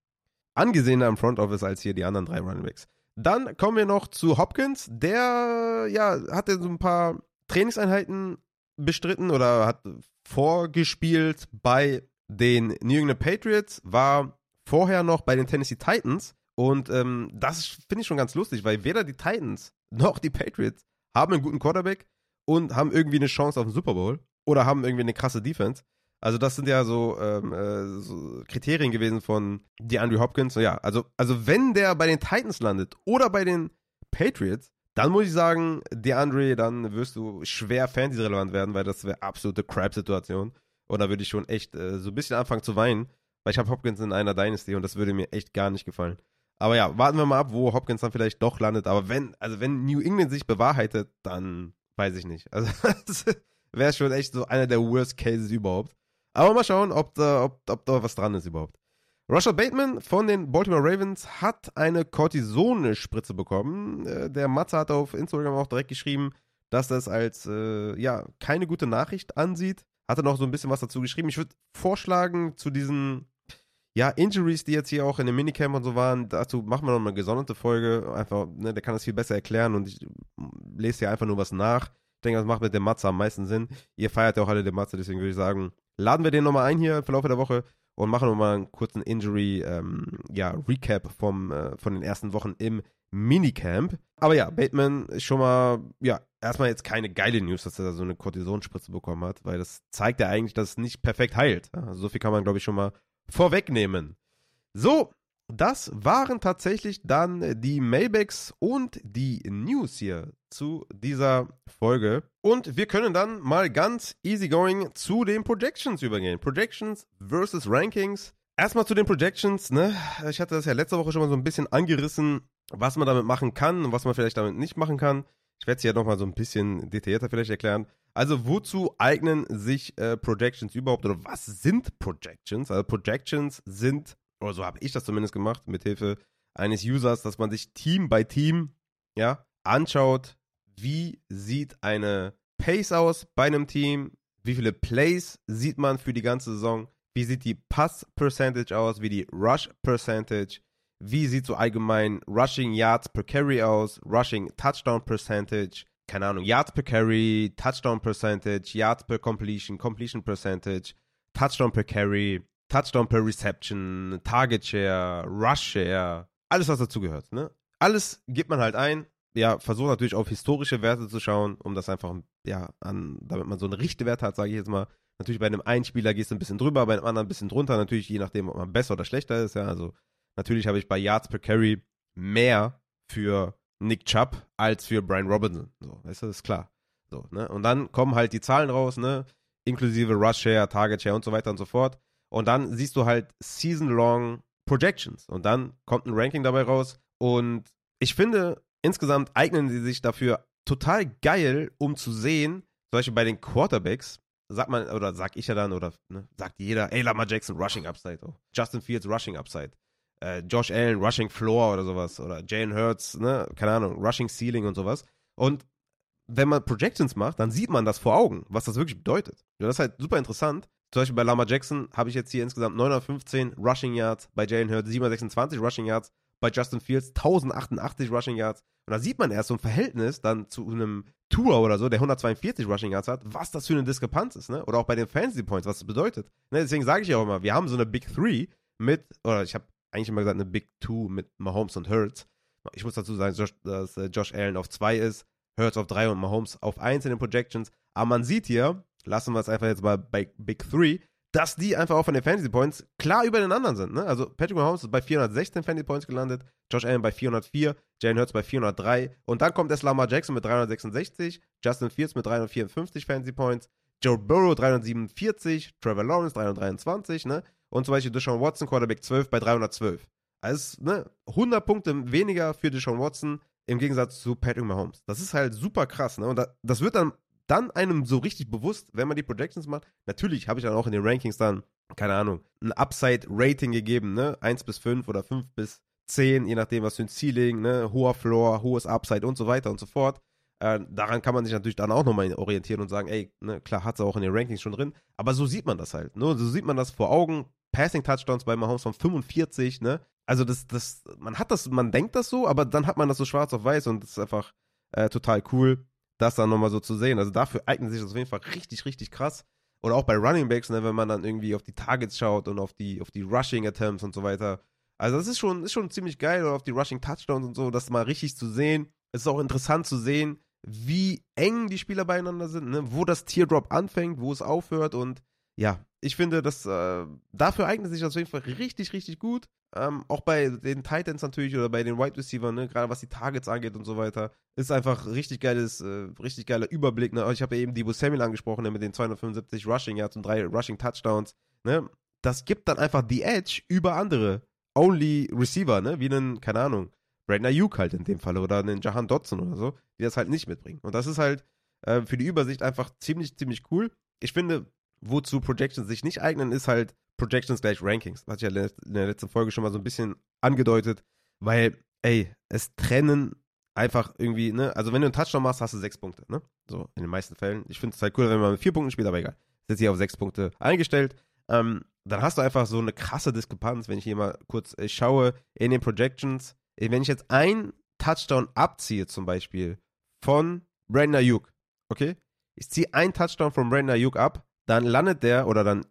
angesehener im Front Office als hier die anderen drei Runningbacks. Dann kommen wir noch zu Hopkins. Der, ja, hatte so ein paar Trainingseinheiten bestritten oder hat vorgespielt bei den New England Patriots, war vorher noch bei den Tennessee Titans. Und ähm, das finde ich schon ganz lustig, weil weder die Titans noch die Patriots haben einen guten Quarterback und haben irgendwie eine Chance auf den Super Bowl oder haben irgendwie eine krasse Defense. Also das sind ja so, ähm, äh, so Kriterien gewesen von DeAndre Hopkins. Ja, also, also wenn der bei den Titans landet oder bei den Patriots, dann muss ich sagen, DeAndre, dann wirst du schwer Fantasy-relevant werden, weil das wäre absolute Crap-Situation. Und da würde ich schon echt äh, so ein bisschen anfangen zu weinen, weil ich habe Hopkins in einer Dynasty und das würde mir echt gar nicht gefallen. Aber ja, warten wir mal ab, wo Hopkins dann vielleicht doch landet. Aber wenn, also wenn New England sich bewahrheitet, dann weiß ich nicht. Also *laughs* das wäre schon echt so einer der Worst Cases überhaupt. Aber mal schauen, ob da, ob, ob da was dran ist überhaupt. Rashad Bateman von den Baltimore Ravens hat eine Cortisone-Spritze bekommen. Äh, der Matze hat auf Instagram auch direkt geschrieben, dass das als äh, ja keine gute Nachricht ansieht. Hatte noch so ein bisschen was dazu geschrieben. Ich würde vorschlagen, zu diesen ja, Injuries, die jetzt hier auch in dem Minicamp und so waren, dazu machen wir noch eine gesonderte Folge. Einfach, ne, der kann das viel besser erklären und ich lese hier einfach nur was nach. Ich denke, das macht mit dem Matze am meisten Sinn. Ihr feiert ja auch alle den Matze, deswegen würde ich sagen, laden wir den nochmal ein hier im Verlauf der Woche und machen nochmal einen kurzen Injury, ähm, ja, Recap äh, von den ersten Wochen im Minicamp. Aber ja, Bateman ist schon mal, ja, erstmal jetzt keine geile News, dass er da so eine Cortisonspritze bekommen hat, weil das zeigt ja eigentlich, dass es nicht perfekt heilt. Also so viel kann man, glaube ich, schon mal vorwegnehmen. So, das waren tatsächlich dann die Maybachs und die News hier zu dieser Folge. Und wir können dann mal ganz easygoing zu den Projections übergehen. Projections versus Rankings. Erstmal zu den Projections, ne? Ich hatte das ja letzte Woche schon mal so ein bisschen angerissen, was man damit machen kann und was man vielleicht damit nicht machen kann. Ich werde es ja nochmal so ein bisschen detaillierter vielleicht erklären. Also, wozu eignen sich äh, Projections überhaupt oder was sind Projections? Also, Projections sind oder so habe ich das zumindest gemacht, mit Hilfe eines Users, dass man sich Team by Team ja, anschaut, wie sieht eine Pace aus bei einem Team, wie viele Plays sieht man für die ganze Saison, wie sieht die Pass-Percentage aus, wie die Rush-Percentage, wie sieht so allgemein Rushing Yards per Carry aus, Rushing Touchdown Percentage, keine Ahnung, Yards per Carry, Touchdown Percentage, Yards per Completion, Completion Percentage, Touchdown per Carry, Touchdown per Reception, Target Share, Rush Share, alles was dazugehört. Ne? Alles gibt man halt ein. Ja, versucht natürlich auf historische Werte zu schauen, um das einfach, ja, an, damit man so eine Richtwert hat, sage ich jetzt mal. Natürlich bei einem einen Spieler gehst du ein bisschen drüber, bei einem anderen ein bisschen drunter, natürlich je nachdem, ob man besser oder schlechter ist, ja. Also natürlich habe ich bei Yards per Carry mehr für Nick Chubb als für Brian Robinson. So, weißt du, das ist klar. So, ne? Und dann kommen halt die Zahlen raus, ne? Inklusive Rush Share, Target Share und so weiter und so fort. Und dann siehst du halt Season-Long Projections. Und dann kommt ein Ranking dabei raus. Und ich finde, insgesamt eignen sie sich dafür total geil, um zu sehen, zum Beispiel bei den Quarterbacks, sagt man, oder sag ich ja dann, oder ne, sagt jeder, ey, Lamar Jackson, Rushing Upside. Oh. Justin Fields, Rushing Upside. Äh, Josh Allen, Rushing Floor oder sowas. Oder Jalen Hurts, ne, keine Ahnung, Rushing Ceiling und sowas. Und wenn man Projections macht, dann sieht man das vor Augen, was das wirklich bedeutet. Ja, das ist halt super interessant, zum Beispiel bei Lama Jackson habe ich jetzt hier insgesamt 915 Rushing Yards, bei Jalen Hurts 726 Rushing Yards, bei Justin Fields 1088 Rushing Yards. Und da sieht man erst so ein Verhältnis dann zu einem Tour oder so, der 142 Rushing Yards hat, was das für eine Diskrepanz ist, ne? Oder auch bei den Fantasy Points, was das bedeutet. Ne? Deswegen sage ich ja auch immer, wir haben so eine Big Three mit, oder ich habe eigentlich immer gesagt, eine Big Two mit Mahomes und Hurts. Ich muss dazu sagen, dass äh, Josh Allen auf 2 ist, Hurts auf 3 und Mahomes auf 1 in den Projections. Aber man sieht hier, lassen wir es einfach jetzt mal bei Big Three, dass die einfach auch von den Fantasy Points klar über den anderen sind. Ne? Also Patrick Mahomes ist bei 416 Fantasy Points gelandet, Josh Allen bei 404, Jalen Hurts bei 403 und dann kommt es Lamar Jackson mit 366, Justin Fields mit 354 Fantasy Points, Joe Burrow 347, Trevor Lawrence 323, ne? Und zum Beispiel Deshaun Watson, Quarterback 12 bei 312. Also, ne, 100 Punkte weniger für Deshaun Watson, im Gegensatz zu Patrick Mahomes. Das ist halt super krass, ne? Und das wird dann, dann einem so richtig bewusst, wenn man die Projections macht. Natürlich habe ich dann auch in den Rankings dann, keine Ahnung, ein Upside-Rating gegeben, ne? 1 bis 5 oder 5 bis 10, je nachdem, was für ein Ceiling, ne? Hoher Floor, hohes Upside und so weiter und so fort. Äh, daran kann man sich natürlich dann auch nochmal orientieren und sagen, ey, ne, klar hat es auch in den Rankings schon drin, aber so sieht man das halt. Ne? So sieht man das vor Augen. Passing Touchdowns bei Mahomes von 45, ne? Also das, das, man hat das, man denkt das so, aber dann hat man das so schwarz auf weiß und das ist einfach äh, total cool, das dann nochmal so zu sehen. Also dafür eignet sich das auf jeden Fall richtig, richtig krass. Oder auch bei Running Backs, ne, wenn man dann irgendwie auf die Targets schaut und auf die, auf die Rushing Attempts und so weiter. Also das ist schon, ist schon ziemlich geil, oder auf die Rushing Touchdowns und so, das mal richtig zu sehen. Es ist auch interessant zu sehen, wie eng die Spieler beieinander sind, ne? wo das Teardrop anfängt, wo es aufhört und ja, ich finde, das äh, dafür eignet sich das auf jeden Fall richtig, richtig gut. Ähm, auch bei den Titans natürlich oder bei den Wide Receivers, ne, gerade was die Targets angeht und so weiter, ist einfach richtig geiles, äh, richtig geiler Überblick. Ne? Ich habe ja eben Debo Samuel angesprochen, ne, mit den 275 Rushing Yards und drei Rushing Touchdowns. Ne? Das gibt dann einfach die Edge über andere Only Receiver, ne, wie einen, keine Ahnung, Brandon Ayuk halt in dem Fall oder einen Jahan Dotson oder so, die das halt nicht mitbringen. Und das ist halt äh, für die Übersicht einfach ziemlich, ziemlich cool. Ich finde, wozu Projections sich nicht eignen, ist halt Projections gleich Rankings. Das hatte ich ja in der letzten Folge schon mal so ein bisschen angedeutet, weil, ey, es trennen einfach irgendwie, ne, also wenn du einen Touchdown machst, hast du sechs Punkte, ne? So, in den meisten Fällen. Ich finde es halt cool, wenn man mit vier Punkten spielt, aber egal. Ist jetzt hier auf sechs Punkte eingestellt. Ähm, dann hast du einfach so eine krasse Diskrepanz, wenn ich hier mal kurz äh, schaue in den Projections wenn ich jetzt einen Touchdown abziehe, zum Beispiel von Brandon Ayuk, okay? Ich ziehe einen Touchdown von Brandon Ayuk ab, dann landet der oder dann,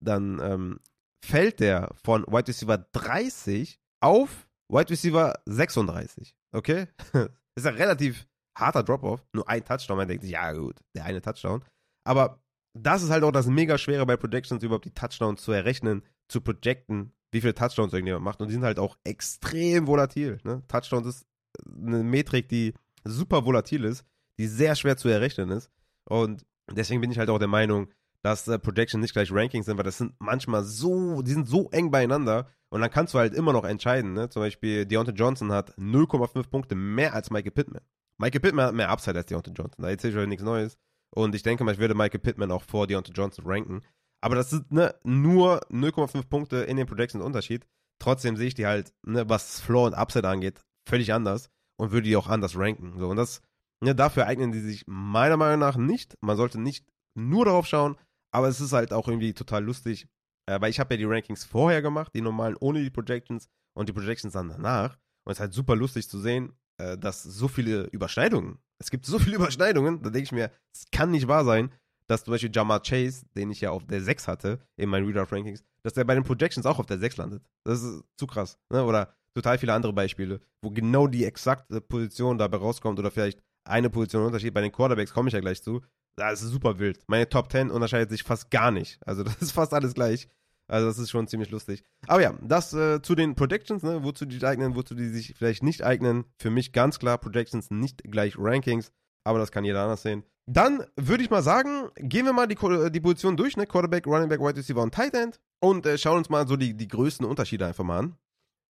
dann ähm, fällt der von Wide Receiver 30 auf Wide Receiver 36, okay? *laughs* ist ein relativ harter Drop-Off, nur ein Touchdown, man denkt sich, ja gut, der eine Touchdown. Aber das ist halt auch das mega schwere bei Projections, überhaupt die Touchdowns zu errechnen, zu projecten, wie viele Touchdowns irgendjemand macht. Und die sind halt auch extrem volatil. Ne? Touchdowns ist eine Metrik, die super volatil ist, die sehr schwer zu errechnen ist. Und deswegen bin ich halt auch der Meinung, dass äh, Projections nicht gleich Rankings sind, weil das sind manchmal so, die sind so eng beieinander und dann kannst du halt immer noch entscheiden. Ne? Zum Beispiel Deontay Johnson hat 0,5 Punkte mehr als Michael Pittman. Michael Pittman hat mehr Upside als Deontay Johnson. Da erzähle ich euch nichts Neues. Und ich denke mal, ich würde Michael Pittman auch vor Deontay Johnson ranken. Aber das sind ne, nur 0,5 Punkte in den Projections Unterschied. Trotzdem sehe ich die halt, ne, was Floor und Upside angeht, völlig anders und würde die auch anders ranken. So, und das, ne, dafür eignen die sich meiner Meinung nach nicht. Man sollte nicht nur darauf schauen, aber es ist halt auch irgendwie total lustig, äh, weil ich habe ja die Rankings vorher gemacht, die normalen ohne die Projections und die Projections dann danach. Und es ist halt super lustig zu sehen, äh, dass so viele Überschneidungen, es gibt so viele *laughs* Überschneidungen, da denke ich mir, es kann nicht wahr sein, dass zum Beispiel Jamar Chase, den ich ja auf der 6 hatte in meinen Redraft Rankings, dass der bei den Projections auch auf der 6 landet. Das ist zu krass. Ne? Oder total viele andere Beispiele, wo genau die exakte Position dabei rauskommt oder vielleicht eine Position Unterschied. Bei den Quarterbacks komme ich ja gleich zu. Das ist super wild. Meine Top 10 unterscheidet sich fast gar nicht. Also *laughs* das ist fast alles gleich. Also das ist schon ziemlich lustig. Aber ja, das äh, zu den Projections, ne? wozu die eignen, wozu die sich vielleicht nicht eignen. Für mich ganz klar Projections nicht gleich Rankings, aber das kann jeder anders sehen. Dann würde ich mal sagen, gehen wir mal die, die Position durch, ne? Quarterback, Running Back, Wide Receiver und Tight End und äh, schauen uns mal so die, die größten Unterschiede einfach mal an.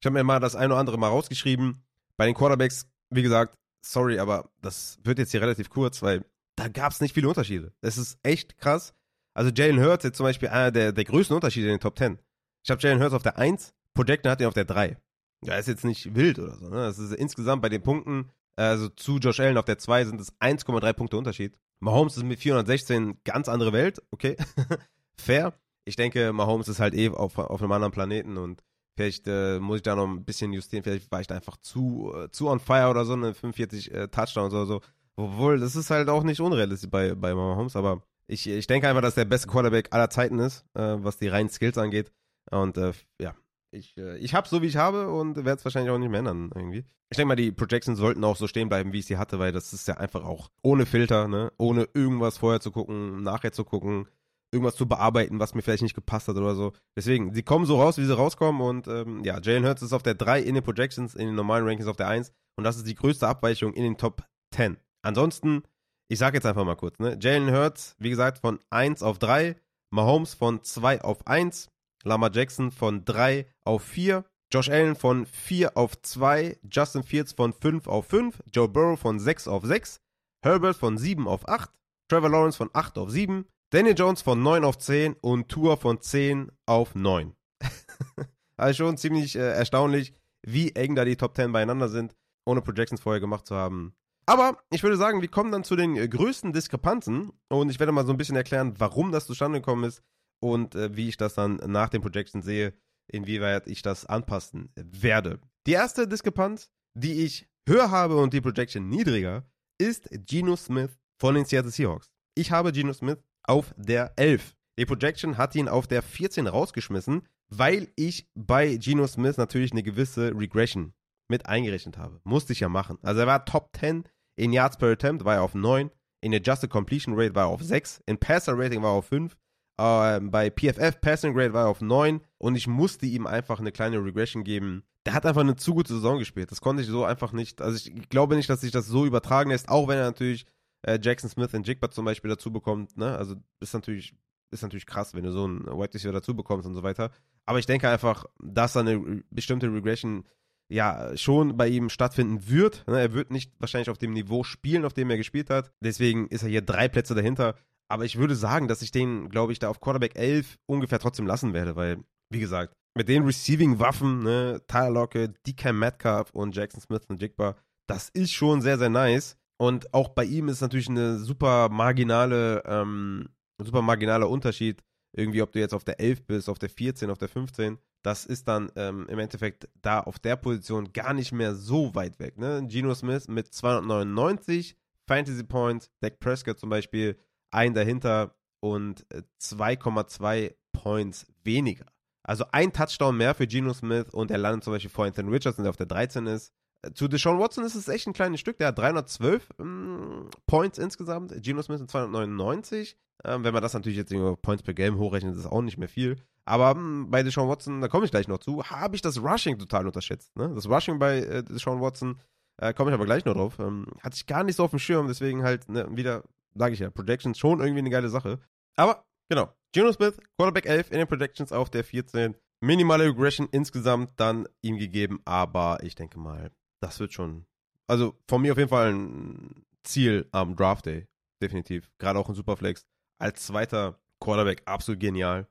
Ich habe mir mal das eine oder andere mal rausgeschrieben. Bei den Quarterbacks, wie gesagt, sorry, aber das wird jetzt hier relativ kurz, weil da gab es nicht viele Unterschiede. Das ist echt krass. Also Jalen Hurts ist zum Beispiel einer der, der größten Unterschiede in den Top 10. Ich habe Jalen Hurts auf der 1, Projector hat ihn auf der 3. Ja, ist jetzt nicht wild oder so. Ne? Das ist insgesamt bei den Punkten, also zu Josh Allen auf der 2 sind es 1,3 Punkte Unterschied. Mahomes ist mit 416 ganz andere Welt, okay. *laughs* Fair. Ich denke, Mahomes ist halt eh auf, auf einem anderen Planeten und vielleicht äh, muss ich da noch ein bisschen justieren. Vielleicht war ich da einfach zu, äh, zu on fire oder so, eine 45 äh, Touchdowns oder so. Obwohl, das ist halt auch nicht unrealistisch bei, bei Mahomes, aber ich, ich denke einfach, dass der beste Quarterback aller Zeiten ist, äh, was die reinen Skills angeht. Und äh, ja, ich, äh, ich habe so, wie ich habe und werde es wahrscheinlich auch nicht mehr ändern irgendwie. Ich denke mal, die Projections sollten auch so stehen bleiben, wie ich sie hatte, weil das ist ja einfach auch ohne Filter, ne? Ohne irgendwas vorher zu gucken, nachher zu gucken, irgendwas zu bearbeiten, was mir vielleicht nicht gepasst hat oder so. Deswegen, sie kommen so raus, wie sie rauskommen und ähm, ja, Jalen Hurts ist auf der 3 in den Projections, in den normalen Rankings auf der 1 und das ist die größte Abweichung in den Top 10. Ansonsten, ich sage jetzt einfach mal kurz, ne? Jalen Hurts, wie gesagt, von 1 auf 3, Mahomes von 2 auf 1, Lama Jackson von 3 auf 4, Josh Allen von 4 auf 2, Justin Fields von 5 auf 5, Joe Burrow von 6 auf 6, Herbert von 7 auf 8, Trevor Lawrence von 8 auf 7, Daniel Jones von 9 auf 10 und Tour von 10 auf 9. *laughs* also schon ziemlich äh, erstaunlich, wie eng da die Top 10 beieinander sind, ohne Projections vorher gemacht zu haben. Aber ich würde sagen, wir kommen dann zu den äh, größten Diskrepanzen und ich werde mal so ein bisschen erklären, warum das zustande gekommen ist und äh, wie ich das dann nach den Projections sehe, inwieweit ich das anpassen werde. Die erste Diskrepanz, die ich höher habe und die Projection niedriger, ist Geno Smith von den Seattle Seahawks. Ich habe Geno Smith auf der 11. Die Projection hat ihn auf der 14 rausgeschmissen, weil ich bei Geno Smith natürlich eine gewisse Regression mit eingerechnet habe. Musste ich ja machen. Also er war Top 10 in Yards per Attempt, war er auf 9. In Adjusted Completion Rate war er auf 6. In Passer Rating war er auf 5. Äh, bei PFF Passing Grade war er auf 9. Und ich musste ihm einfach eine kleine Regression geben. Der hat einfach eine zu gute Saison gespielt. Das konnte ich so einfach nicht. Also ich glaube nicht, dass sich das so übertragen lässt, auch wenn er natürlich äh, Jackson Smith und Jigba zum Beispiel dazu bekommt. Ne? Also ist natürlich, ist natürlich krass, wenn du so einen White Receiver dazu bekommst und so weiter. Aber ich denke einfach, dass da eine bestimmte Regression ja schon bei ihm stattfinden wird. Ne? Er wird nicht wahrscheinlich auf dem Niveau spielen, auf dem er gespielt hat. Deswegen ist er hier drei Plätze dahinter. Aber ich würde sagen, dass ich den, glaube ich, da auf Quarterback 11 ungefähr trotzdem lassen werde, weil, wie gesagt, mit den Receiving-Waffen, ne, Tyler Locke, DK Metcalf und Jackson Smith und Jigba, das ist schon sehr, sehr nice. Und auch bei ihm ist natürlich eine super marginale, ähm, super marginaler Unterschied. Irgendwie, ob du jetzt auf der 11 bist, auf der 14, auf der 15 das ist dann ähm, im Endeffekt da auf der Position gar nicht mehr so weit weg. Ne? Geno Smith mit 299 Fantasy Points, Dak Prescott zum Beispiel ein dahinter und 2,2 äh, Points weniger. Also ein Touchdown mehr für Geno Smith und er landet zum Beispiel vor Anthony Richardson, der auf der 13 ist. Zu Deshaun Watson ist es echt ein kleines Stück. Der hat 312 ähm, Points insgesamt. Geno Smith mit 299. Ähm, wenn man das natürlich jetzt über Points per Game hochrechnet, ist das auch nicht mehr viel. Aber ähm, bei Deshaun Watson, da komme ich gleich noch zu, habe ich das Rushing total unterschätzt. Ne? Das Rushing bei äh, Deshaun Watson, äh, komme ich aber gleich noch drauf, ähm, hatte ich gar nicht so auf dem Schirm, deswegen halt ne, wieder, sage ich ja, Projections schon irgendwie eine geile Sache. Aber genau, Geno Smith, Quarterback 11 in den Projections auf der 14. Minimale Regression insgesamt dann ihm gegeben, aber ich denke mal, das wird schon, also von mir auf jeden Fall ein Ziel am Draft Day, definitiv. Gerade auch in Superflex. Als zweiter Quarterback absolut genial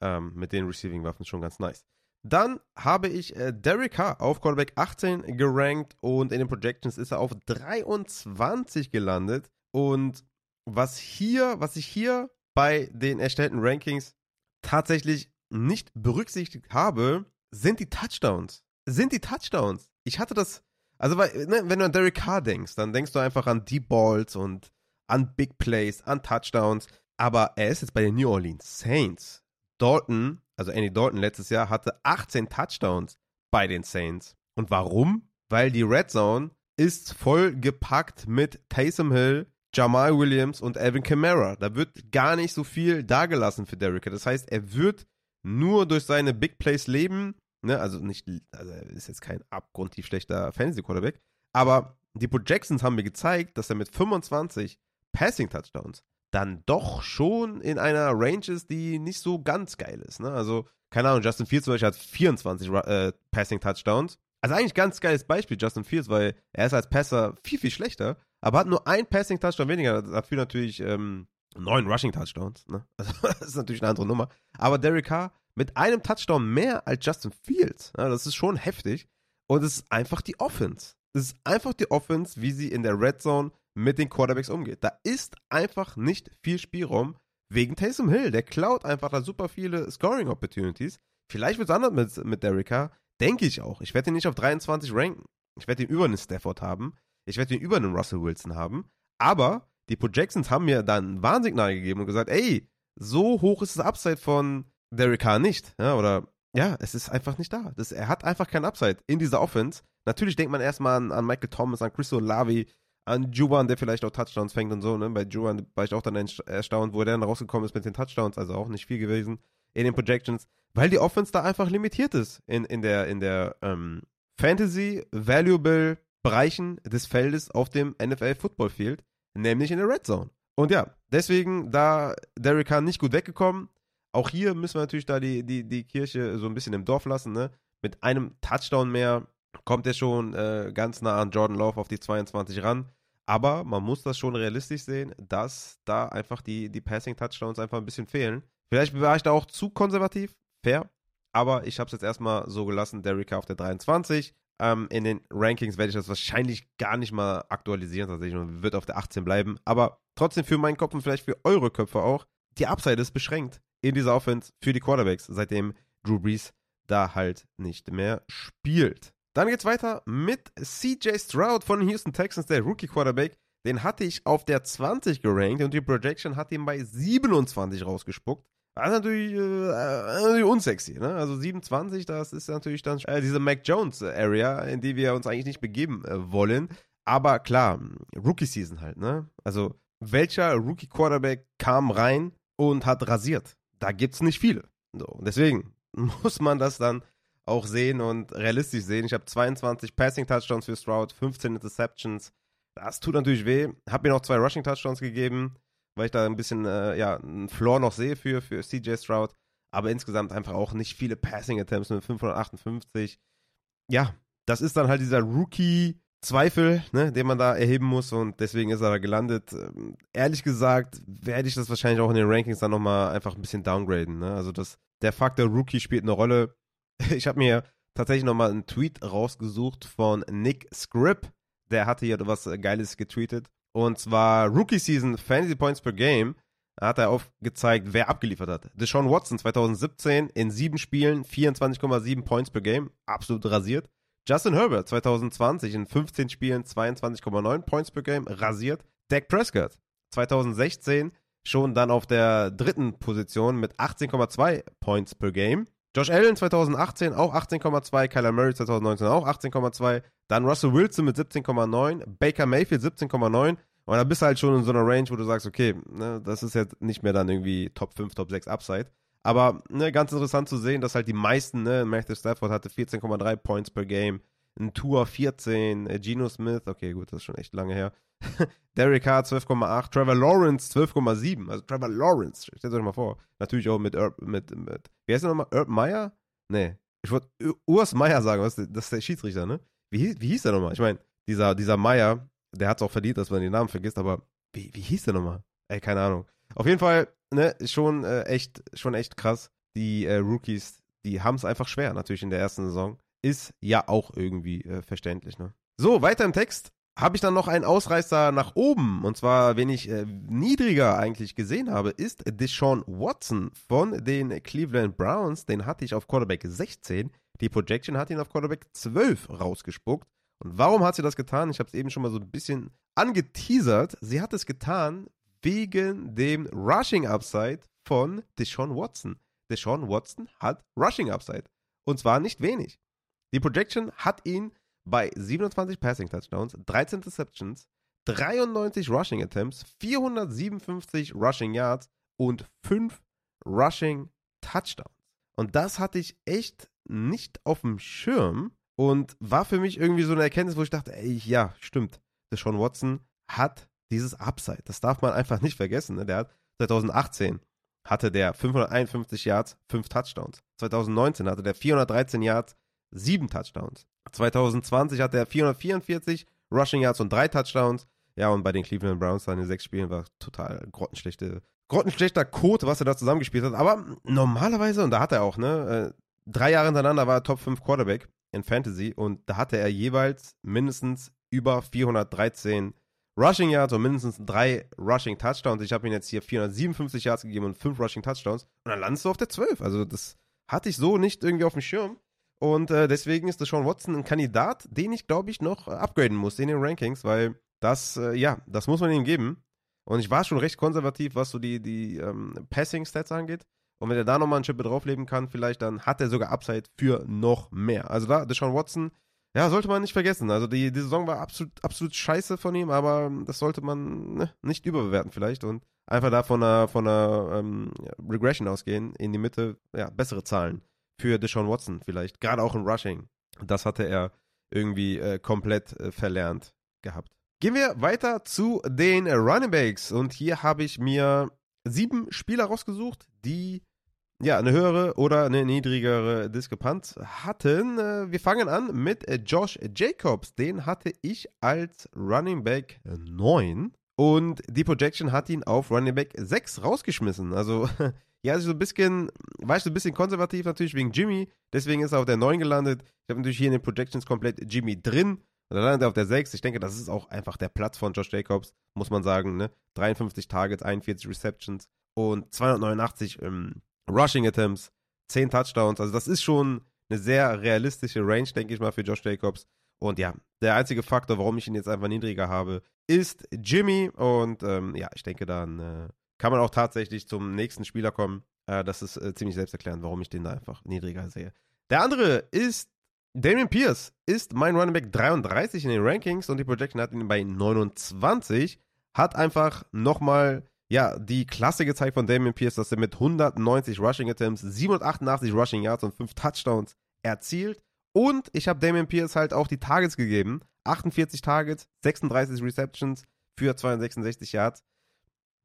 ähm, mit den Receiving-Waffen schon ganz nice. Dann habe ich äh, Derek Carr auf Quarterback 18 gerankt und in den Projections ist er auf 23 gelandet. Und was hier, was ich hier bei den erstellten Rankings tatsächlich nicht berücksichtigt habe, sind die Touchdowns. Sind die Touchdowns. Ich hatte das, also weil, ne, wenn du an Derek Carr denkst, dann denkst du einfach an Deep Balls und an Big Plays, an Touchdowns. Aber er ist jetzt bei den New Orleans Saints. Dalton, also Andy Dalton letztes Jahr, hatte 18 Touchdowns bei den Saints. Und warum? Weil die Red Zone ist voll gepackt mit Taysom Hill, Jamal Williams und Alvin Kamara. Da wird gar nicht so viel dagelassen für Derrick. Das heißt, er wird nur durch seine Big Plays leben. Ne? Also nicht, also ist jetzt kein abgrundtief schlechter Fantasy Quarterback. Aber die Projections haben mir gezeigt, dass er mit 25 Passing Touchdowns dann doch schon in einer Range ist, die nicht so ganz geil ist. Ne? Also, keine Ahnung, Justin Fields zum Beispiel hat 24 äh, Passing Touchdowns. Also eigentlich ganz geiles Beispiel, Justin Fields, weil er ist als Passer viel, viel schlechter, aber hat nur ein Passing Touchdown weniger. Dafür natürlich ähm, neun Rushing Touchdowns. Ne? *laughs* Also, das ist natürlich eine andere Nummer. Aber Derek Carr mit einem Touchdown mehr als Justin Fields. Ne? Das ist schon heftig. Und es ist einfach die Offense. Es ist einfach die Offense, wie sie in der Red Zone mit den Quarterbacks umgeht. Da ist einfach nicht viel Spielraum wegen Taysom Hill. Der klaut einfach da super viele Scoring Opportunities. Vielleicht wird es anders mit, mit Derek. Denke ich auch. Ich werde ihn nicht auf 23 ranken. Ich werde ihn über einen Stafford haben. Ich werde ihn über einen Russell Wilson haben. Aber die Projections haben mir dann ein Warnsignal gegeben und gesagt, ey, so hoch ist das Upside von Derek Carr nicht. Ja, oder ja, es ist einfach nicht da. Das, er hat einfach kein Upside in dieser Offense. Natürlich denkt man erstmal an, an Michael Thomas, an Chris Olavi, an Juwan, der vielleicht auch Touchdowns fängt und so, ne? Bei Juwan war ich auch dann erstaunt, wo er dann rausgekommen ist mit den Touchdowns, also auch nicht viel gewesen in den Projections, weil die Offense da einfach limitiert ist in, in der, in der ähm, Fantasy Valuable Bereichen des Feldes auf dem NFL Football Field, nämlich in der Red Zone. Und ja, deswegen da Derek Hahn nicht gut weggekommen. Auch hier müssen wir natürlich da die, die, die Kirche so ein bisschen im Dorf lassen, ne? Mit einem Touchdown mehr kommt er schon äh, ganz nah an Jordan Love auf die 22 ran. Aber man muss das schon realistisch sehen, dass da einfach die, die Passing-Touchdowns einfach ein bisschen fehlen. Vielleicht war ich da auch zu konservativ, fair. Aber ich habe es jetzt erstmal so gelassen, Derrick auf der 23. Ähm, in den Rankings werde ich das wahrscheinlich gar nicht mal aktualisieren, tatsächlich, und wird auf der 18 bleiben. Aber trotzdem für meinen Kopf und vielleicht für eure Köpfe auch, die Upside ist beschränkt in dieser Offense für die Quarterbacks, seitdem Drew Brees da halt nicht mehr spielt. Dann geht's weiter mit CJ Stroud von den Houston Texans, der Rookie Quarterback. Den hatte ich auf der 20 gerankt und die Projection hat ihn bei 27 rausgespuckt. Das ist natürlich, äh, natürlich unsexy, ne? Also 27, das ist natürlich dann äh, diese Mac Jones Area, in die wir uns eigentlich nicht begeben äh, wollen. Aber klar, Rookie Season halt, ne? Also welcher Rookie Quarterback kam rein und hat rasiert? Da gibt's nicht viele. So, deswegen *laughs* muss man das dann auch sehen und realistisch sehen. Ich habe 22 Passing Touchdowns für Stroud, 15 Interceptions. Das tut natürlich weh. Habe mir noch zwei Rushing Touchdowns gegeben, weil ich da ein bisschen äh, ja, einen Floor noch sehe für, für CJ Stroud. Aber insgesamt einfach auch nicht viele Passing Attempts mit 558. Ja, das ist dann halt dieser Rookie Zweifel, ne, den man da erheben muss und deswegen ist er da gelandet. Ehrlich gesagt werde ich das wahrscheinlich auch in den Rankings dann nochmal einfach ein bisschen downgraden. Ne? Also das, der Faktor Rookie spielt eine Rolle. *laughs* Ich habe mir tatsächlich nochmal einen Tweet rausgesucht von Nick Scripp. Der hatte hier was Geiles getweetet. Und zwar Rookie Season Fantasy Points per Game. Da hat er aufgezeigt, wer abgeliefert hat. Deshaun Watson 2017 in sieben Spielen 24,7 Points per Game. Absolut rasiert. Justin Herbert 2020 in 15 Spielen 22,9 Points per Game. Rasiert. Dak Prescott 2016 schon dann auf der dritten Position mit 18,2 Points per Game. Josh Allen 2018 auch 18,2, Kyler Murray 2019 auch 18,2, dann Russell Wilson mit 17,9, Baker Mayfield 17,9 und da bist du halt schon in so einer Range, wo du sagst, okay, ne, das ist jetzt nicht mehr dann irgendwie Top 5, Top 6 Upside. Aber ne, ganz interessant zu sehen, dass halt die meisten, ne, Matthew Stafford hatte 14,3 Points per Game, ein Tour 14, äh, Geno Smith, okay, gut, das ist schon echt lange her. *laughs* Derek Carr 12,8, Trevor Lawrence 12,7. Also Trevor Lawrence, stellt euch mal vor. Natürlich auch mit, Herb, mit, mit wie heißt der nochmal? Herb Meyer? Nee, ich wollte Urs Meyer sagen, das ist der Schiedsrichter, ne? Wie, wie hieß der nochmal? Ich meine, dieser, dieser Meyer, der hat es auch verdient, dass man den Namen vergisst, aber wie, wie hieß der nochmal? Ey, keine Ahnung. Auf jeden Fall, ne, schon äh, echt, schon echt krass. Die äh, Rookies, die haben es einfach schwer, natürlich in der ersten Saison. Ist ja auch irgendwie äh, verständlich, ne? So, weiter im Text habe ich dann noch einen Ausreißer nach oben. Und zwar, wen ich äh, niedriger eigentlich gesehen habe, ist Deshaun Watson von den Cleveland Browns. Den hatte ich auf Quarterback 16. Die Projection hat ihn auf Quarterback 12 rausgespuckt. Und warum hat sie das getan? Ich habe es eben schon mal so ein bisschen angeteasert. Sie hat es getan wegen dem Rushing Upside von Deshaun Watson. Deshaun Watson hat Rushing Upside. Und zwar nicht wenig. Die Projection hat ihn bei 27 Passing Touchdowns, 13 Interceptions, 93 Rushing Attempts, 457 Rushing Yards und 5 Rushing Touchdowns. Und das hatte ich echt nicht auf dem Schirm und war für mich irgendwie so eine Erkenntnis, wo ich dachte, ey, ja, stimmt. Deshaun Watson hat dieses Upside. Das darf man einfach nicht vergessen. Ne? Der hat 2018 hatte der 551 Yards, 5 Touchdowns. 2019 hatte der 413 Yards, 7 Touchdowns. 2020 hat er 444 Rushing Yards und 3 Touchdowns. Ja, und bei den Cleveland Browns dann in sechs Spielen war total grottenschlechte, grottenschlechter Code, was er da zusammengespielt hat. Aber normalerweise, und da hat er auch, ne, äh, drei Jahre hintereinander war er Top 5 Quarterback in Fantasy und da hatte er jeweils mindestens über 413 Rushing Yards und mindestens drei Rushing Touchdowns. Ich habe ihm jetzt hier 457 Yards gegeben und fünf Rushing Touchdowns. Und dann landest du auf der 12. Also das hatte ich so nicht irgendwie auf dem Schirm. Und äh, deswegen ist Sean Watson ein Kandidat, den ich, glaube ich, noch äh, upgraden muss in den Rankings, weil das, äh, ja, das muss man ihm geben. Und ich war schon recht konservativ, was so die, die ähm, Passing-Stats angeht. Und wenn er da nochmal ein Chip draufleben kann, vielleicht, dann hat er sogar Upside für noch mehr. Also da, Deshaun Watson, ja, sollte man nicht vergessen. Also die, die Saison war absolut, absolut scheiße von ihm, aber das sollte man ne, nicht überbewerten vielleicht und einfach da von einer, von einer ähm, Regression ausgehen, in die Mitte, ja, bessere Zahlen für Deshaun Watson vielleicht. Gerade auch im Rushing. Das hatte er irgendwie äh, komplett äh, verlernt gehabt. Gehen wir weiter zu den Running Backs. Und hier habe ich mir sieben Spieler rausgesucht, die ja, eine höhere oder eine niedrigere Diskrepanz hatten. Äh, wir fangen an mit äh, Josh Jacobs. Den hatte ich als Running Back 9 und die Projection hat ihn auf Running Back 6 rausgeschmissen. Also, *laughs* ja, also so ein bisschen, war ich so ein bisschen konservativ natürlich wegen Jimmy, deswegen ist er auf der 9 gelandet. Ich habe natürlich hier in den Projections komplett Jimmy drin. Und dann landet er auf der 6. Ich denke, das ist auch einfach der Platz von Josh Jacobs, muss man sagen. Ne? 53 Targets, 41 Receptions und 289 ähm, Rushing Attempts, 10 Touchdowns. Also das ist schon eine sehr realistische Range, denke ich mal, für Josh Jacobs. Und ja, der einzige Faktor, warum ich ihn jetzt einfach niedriger habe, ist Jimmy. Und ähm, ja, ich denke, dann äh, kann man auch tatsächlich zum nächsten Spieler kommen. Äh, das ist äh, ziemlich selbsterklärend, warum ich den da einfach niedriger sehe. Der andere ist Damien Pierce ist mein Running Back 33 in den Rankings und die Projection hat ihn bei 29. Hat einfach nochmal, ja, die Klasse gezeigt von Damien Pierce, dass er mit 190 Rushing Attempts, 788 Rushing Yards und 5 Touchdowns erzielt. Und ich habe Damien Pierce halt auch die Targets gegeben. 48 Targets, 36 Receptions für 266 Yards.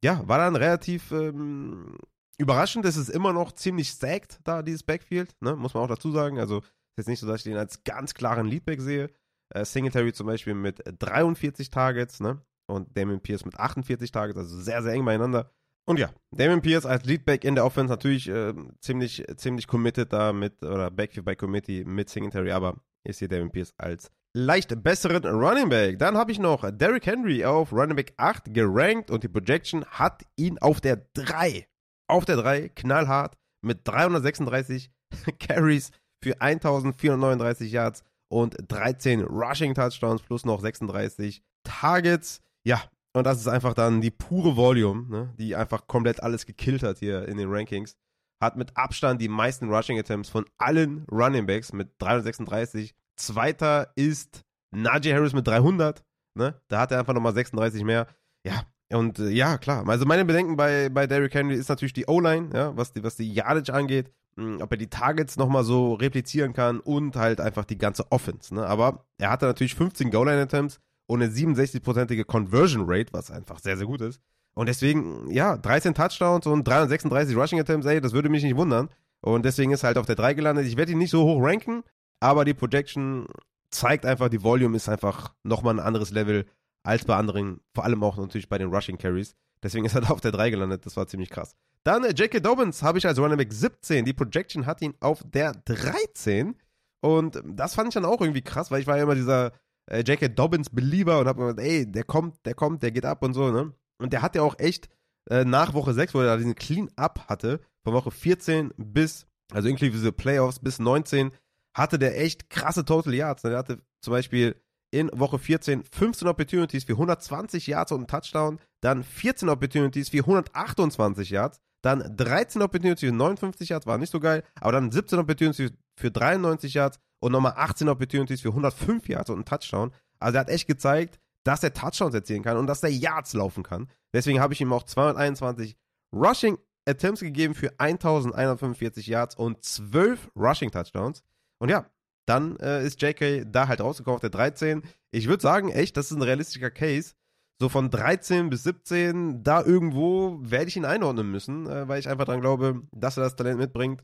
Ja, war dann relativ ähm, überraschend. Es ist immer noch ziemlich stacked da, dieses Backfield, ne? muss man auch dazu sagen. Also ist jetzt nicht so, dass ich den als ganz klaren Leadback sehe. Äh, Singletary zum Beispiel mit 43 Targets, ne? Und Damon Pierce mit 48 Targets, also sehr, sehr eng beieinander. Und ja, Damon Pierce als Leadback in der Offense natürlich äh, ziemlich, ziemlich committed da mit, oder Backfield by Committee mit Singletary, aber ist hier Damon Pierce als leicht besseren Running Back. Dann habe ich noch Derrick Henry auf Running Back 8 gerankt und die Projection hat ihn auf der 3. Auf der 3, knallhart, mit 336 *laughs* Carries für 1439 Yards und 13 Rushing Touchdowns plus noch 36 Targets. Ja, und das ist einfach dann die pure Volume, ne, die einfach komplett alles gekillt hat hier in den Rankings. Hat mit Abstand die meisten Rushing Attempts von allen Running Backs mit 336. Zweiter ist Najee Harris mit 300. Ne? Da hat er einfach nochmal 36 mehr. Ja, und äh, ja, klar. Also meine Bedenken bei, bei Derrick Henry ist natürlich die O-Line, ja, was die, was die Yardage angeht. Hm, ob er die Targets nochmal so replizieren kann und halt einfach die ganze Offense. Ne? Aber er hatte natürlich 15 Goal-Line-Attempts und eine 67-prozentige Conversion Rate, was einfach sehr, sehr gut ist. Und deswegen, ja, 13 Touchdowns und 336 Rushing Attempts, ey, das würde mich nicht wundern. Und deswegen ist er halt auf der 3 gelandet. Ich werde ihn nicht so hoch ranken, aber die Projection zeigt einfach, die Volume ist einfach nochmal ein anderes Level als bei anderen, vor allem auch natürlich bei den Rushing Carries. Deswegen ist er *laughs* da auf der 3 gelandet, das war ziemlich krass. Dann äh, J.K. Dobbins habe ich als Running Back 17. Die Projection hat ihn auf der 13. Und das fand ich dann auch irgendwie krass, weil ich war ja immer dieser äh, J.K. Dobbins-Believer und habe mir gedacht, ey, der kommt, der kommt, der geht ab und so, ne? Und der hat ja auch echt äh, nach Woche 6, wo er diesen Clean-Up hatte, von Woche 14 bis, also inklusive Playoffs bis 19, hatte der echt krasse Total Yards. Ne? Der hatte zum Beispiel in Woche 14 15 Opportunities für 120 Yards und einen Touchdown, dann 14 Opportunities für 128 Yards, dann 13 Opportunities für 59 Yards, war nicht so geil. Aber dann 17 Opportunities für 93 Yards und nochmal 18 Opportunities für 105 Yards und einen Touchdown. Also er hat echt gezeigt, dass er Touchdowns erzielen kann und dass er Yards laufen kann. Deswegen habe ich ihm auch 221 Rushing Attempts gegeben für 1145 Yards und 12 Rushing Touchdowns. Und ja, dann äh, ist JK da halt rausgekommen der 13. Ich würde sagen, echt, das ist ein realistischer Case so von 13 bis 17, da irgendwo werde ich ihn einordnen müssen, äh, weil ich einfach dran glaube, dass er das Talent mitbringt.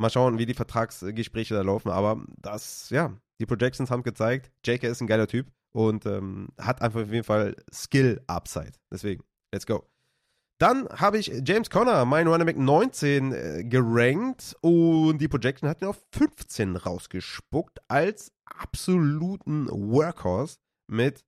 Mal schauen, wie die Vertragsgespräche da laufen. Aber das, ja, die Projections haben gezeigt, J.K. ist ein geiler Typ und ähm, hat einfach auf jeden Fall Skill-Upside. Deswegen, let's go. Dann habe ich James Conner, mein Running Back 19, äh, gerankt und die Projection hat ihn auf 15 rausgespuckt als absoluten Workhorse mit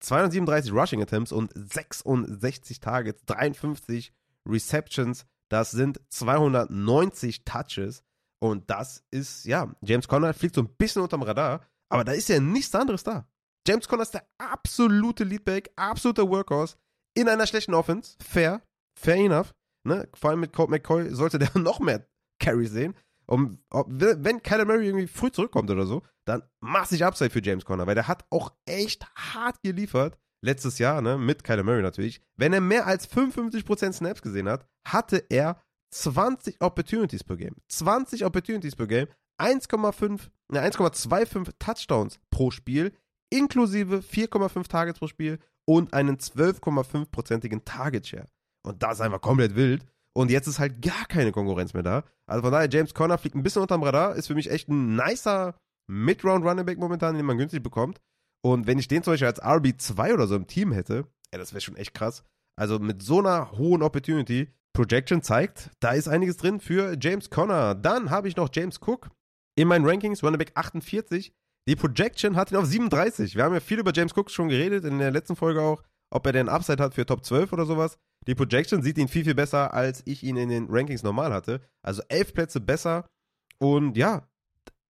237 Rushing Attempts und 66 Targets, 53 Receptions. Das sind 290 Touches. Und das ist, ja, James Conner fliegt so ein bisschen unterm Radar, aber da ist ja nichts anderes da. James Conner ist der absolute Leadback, absoluter Workhorse in einer schlechten Offense. Fair, fair enough. Ne? Vor allem mit Colt McCoy sollte der *laughs* noch mehr Carry sehen. Und wenn Kyler Murray irgendwie früh zurückkommt oder so, dann massig Upside für James Conner, weil der hat auch echt hart geliefert letztes Jahr, ne, mit Kyler Murray natürlich. Wenn er mehr als 55% Snaps gesehen hat, hatte er 20 Opportunities per Game. 20 Opportunities per Game, 1,5, ne, 1,25 Touchdowns pro Spiel, inklusive 4,5 Targets pro Spiel und einen 12,5%igen Target Share. Und das ist einfach komplett wild. Und jetzt ist halt gar keine Konkurrenz mehr da. Also von daher, James Conner fliegt ein bisschen unterm Radar, ist für mich echt ein nicer Mid-Round-Running Back momentan, den man günstig bekommt. Und wenn ich den zum Beispiel als RB2 oder so im Team hätte, ja, das wäre schon echt krass. Also mit so einer hohen Opportunity, Projection zeigt, da ist einiges drin für James Conner. Dann habe ich noch James Cook in meinen Rankings, Running Back 48. Die Projection hat ihn auf 37. Wir haben ja viel über James Cook schon geredet, in der letzten Folge auch, ob er den Upside hat für Top 12 oder sowas. Die Projection sieht ihn viel, viel besser, als ich ihn in den Rankings normal hatte. Also elf Plätze besser. Und ja,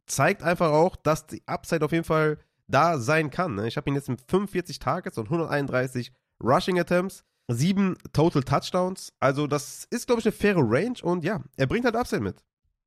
zeigt einfach auch, dass die Upside auf jeden Fall da sein kann. Ne? Ich habe ihn jetzt mit 45 Targets und 131 Rushing Attempts, sieben Total Touchdowns. Also das ist, glaube ich, eine faire Range und ja, er bringt halt Upside mit.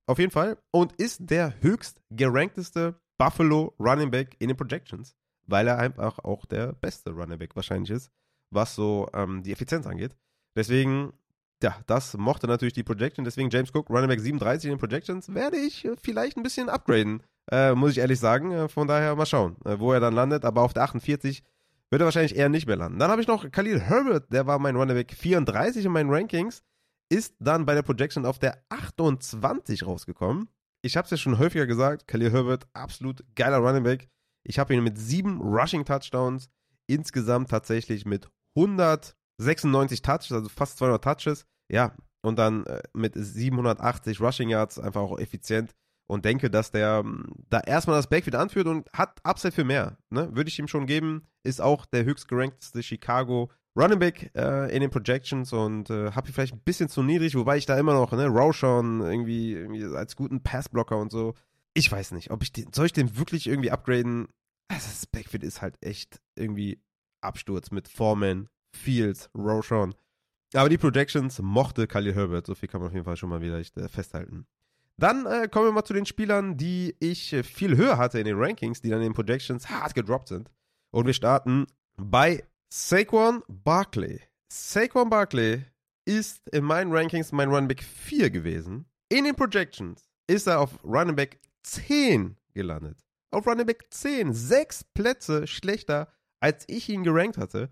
Auf jeden Fall. Und ist der höchst gerankteste Buffalo Running Back in den Projections, weil er einfach auch der beste Running Back wahrscheinlich ist, was so ähm, die Effizienz angeht. Deswegen, ja, das mochte natürlich die Projection. Deswegen James Cook, Running Back 37 in den Projections, werde ich äh, vielleicht ein bisschen upgraden, äh, muss ich ehrlich sagen. Äh, von daher mal schauen, äh, wo er dann landet. Aber auf der 48 wird er wahrscheinlich eher nicht mehr landen. Dann habe ich noch Khalil Herbert, der war mein Runnerback 34 in meinen Rankings, ist dann bei der Projection auf der 28 rausgekommen. Ich habe es ja schon häufiger gesagt, Khalil Herbert, absolut geiler Runnerback. Ich habe ihn mit sieben Rushing Touchdowns, insgesamt tatsächlich mit 196 Touches, also fast 200 Touches. Ja, und dann äh, mit 780 Rushing Yards, einfach auch effizient und denke, dass der ähm, da erstmal das Backfield anführt und hat Upside für mehr. Ne? Würde ich ihm schon geben. Ist auch der höchst gerankteste Chicago Running Back äh, in den Projections und äh, habe ihn vielleicht ein bisschen zu niedrig, wobei ich da immer noch, ne, Roshan irgendwie, irgendwie als guten Passblocker und so. Ich weiß nicht, ob ich den, soll ich den wirklich irgendwie upgraden? Also das Backfield ist halt echt irgendwie Absturz mit Foreman, Fields, Roshan. Aber die Projections mochte Khalil Herbert, so viel kann man auf jeden Fall schon mal wieder äh, festhalten. Dann äh, kommen wir mal zu den Spielern, die ich äh, viel höher hatte in den Rankings, die dann in den Projections hart gedroppt sind. Und wir starten bei Saquon Barkley. Saquon Barkley ist in meinen Rankings mein Running Back 4 gewesen. In den Projections ist er auf Running Back 10 gelandet. Auf Running Back 10. Sechs Plätze schlechter, als ich ihn gerankt hatte.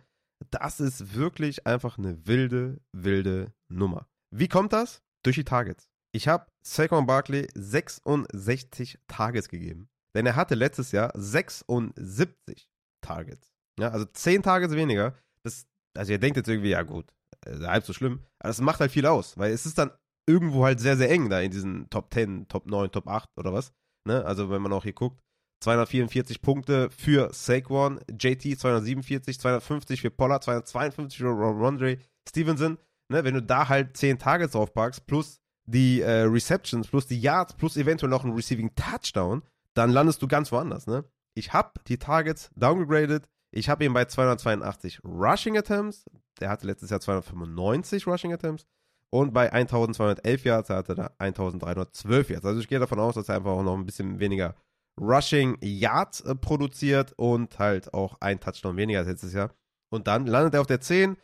Das ist wirklich einfach eine wilde, wilde Nummer. Wie kommt das? Durch die Targets. Ich habe Saquon Barkley 66 Targets gegeben. Denn er hatte letztes Jahr 76 Targets. Ja, also 10 Targets weniger. Das, also ihr denkt jetzt irgendwie, ja gut, äh, halb so schlimm. Aber das macht halt viel aus, weil es ist dann irgendwo halt sehr, sehr eng da in diesen Top 10, Top 9, Top 8 oder was. Ne? Also wenn man auch hier guckt. 244 Punkte für Saquon, JT 247, 250 für Pollard, 252 für Rondre Stevenson. Ne? Wenn du da halt 10 Targets draufpackst, plus die äh, Receptions plus die Yards plus eventuell noch ein Receiving Touchdown, dann landest du ganz woanders, ne? Ich habe die Targets downgegradet. Ich habe ihn bei 282 Rushing Attempts. Der hatte letztes Jahr 295 Rushing Attempts. Und bei 1211 Yards hatte er 1312 Yards. Also ich gehe davon aus, dass er einfach auch noch ein bisschen weniger Rushing Yards äh, produziert und halt auch ein Touchdown weniger als letztes Jahr. Und dann landet er auf der 10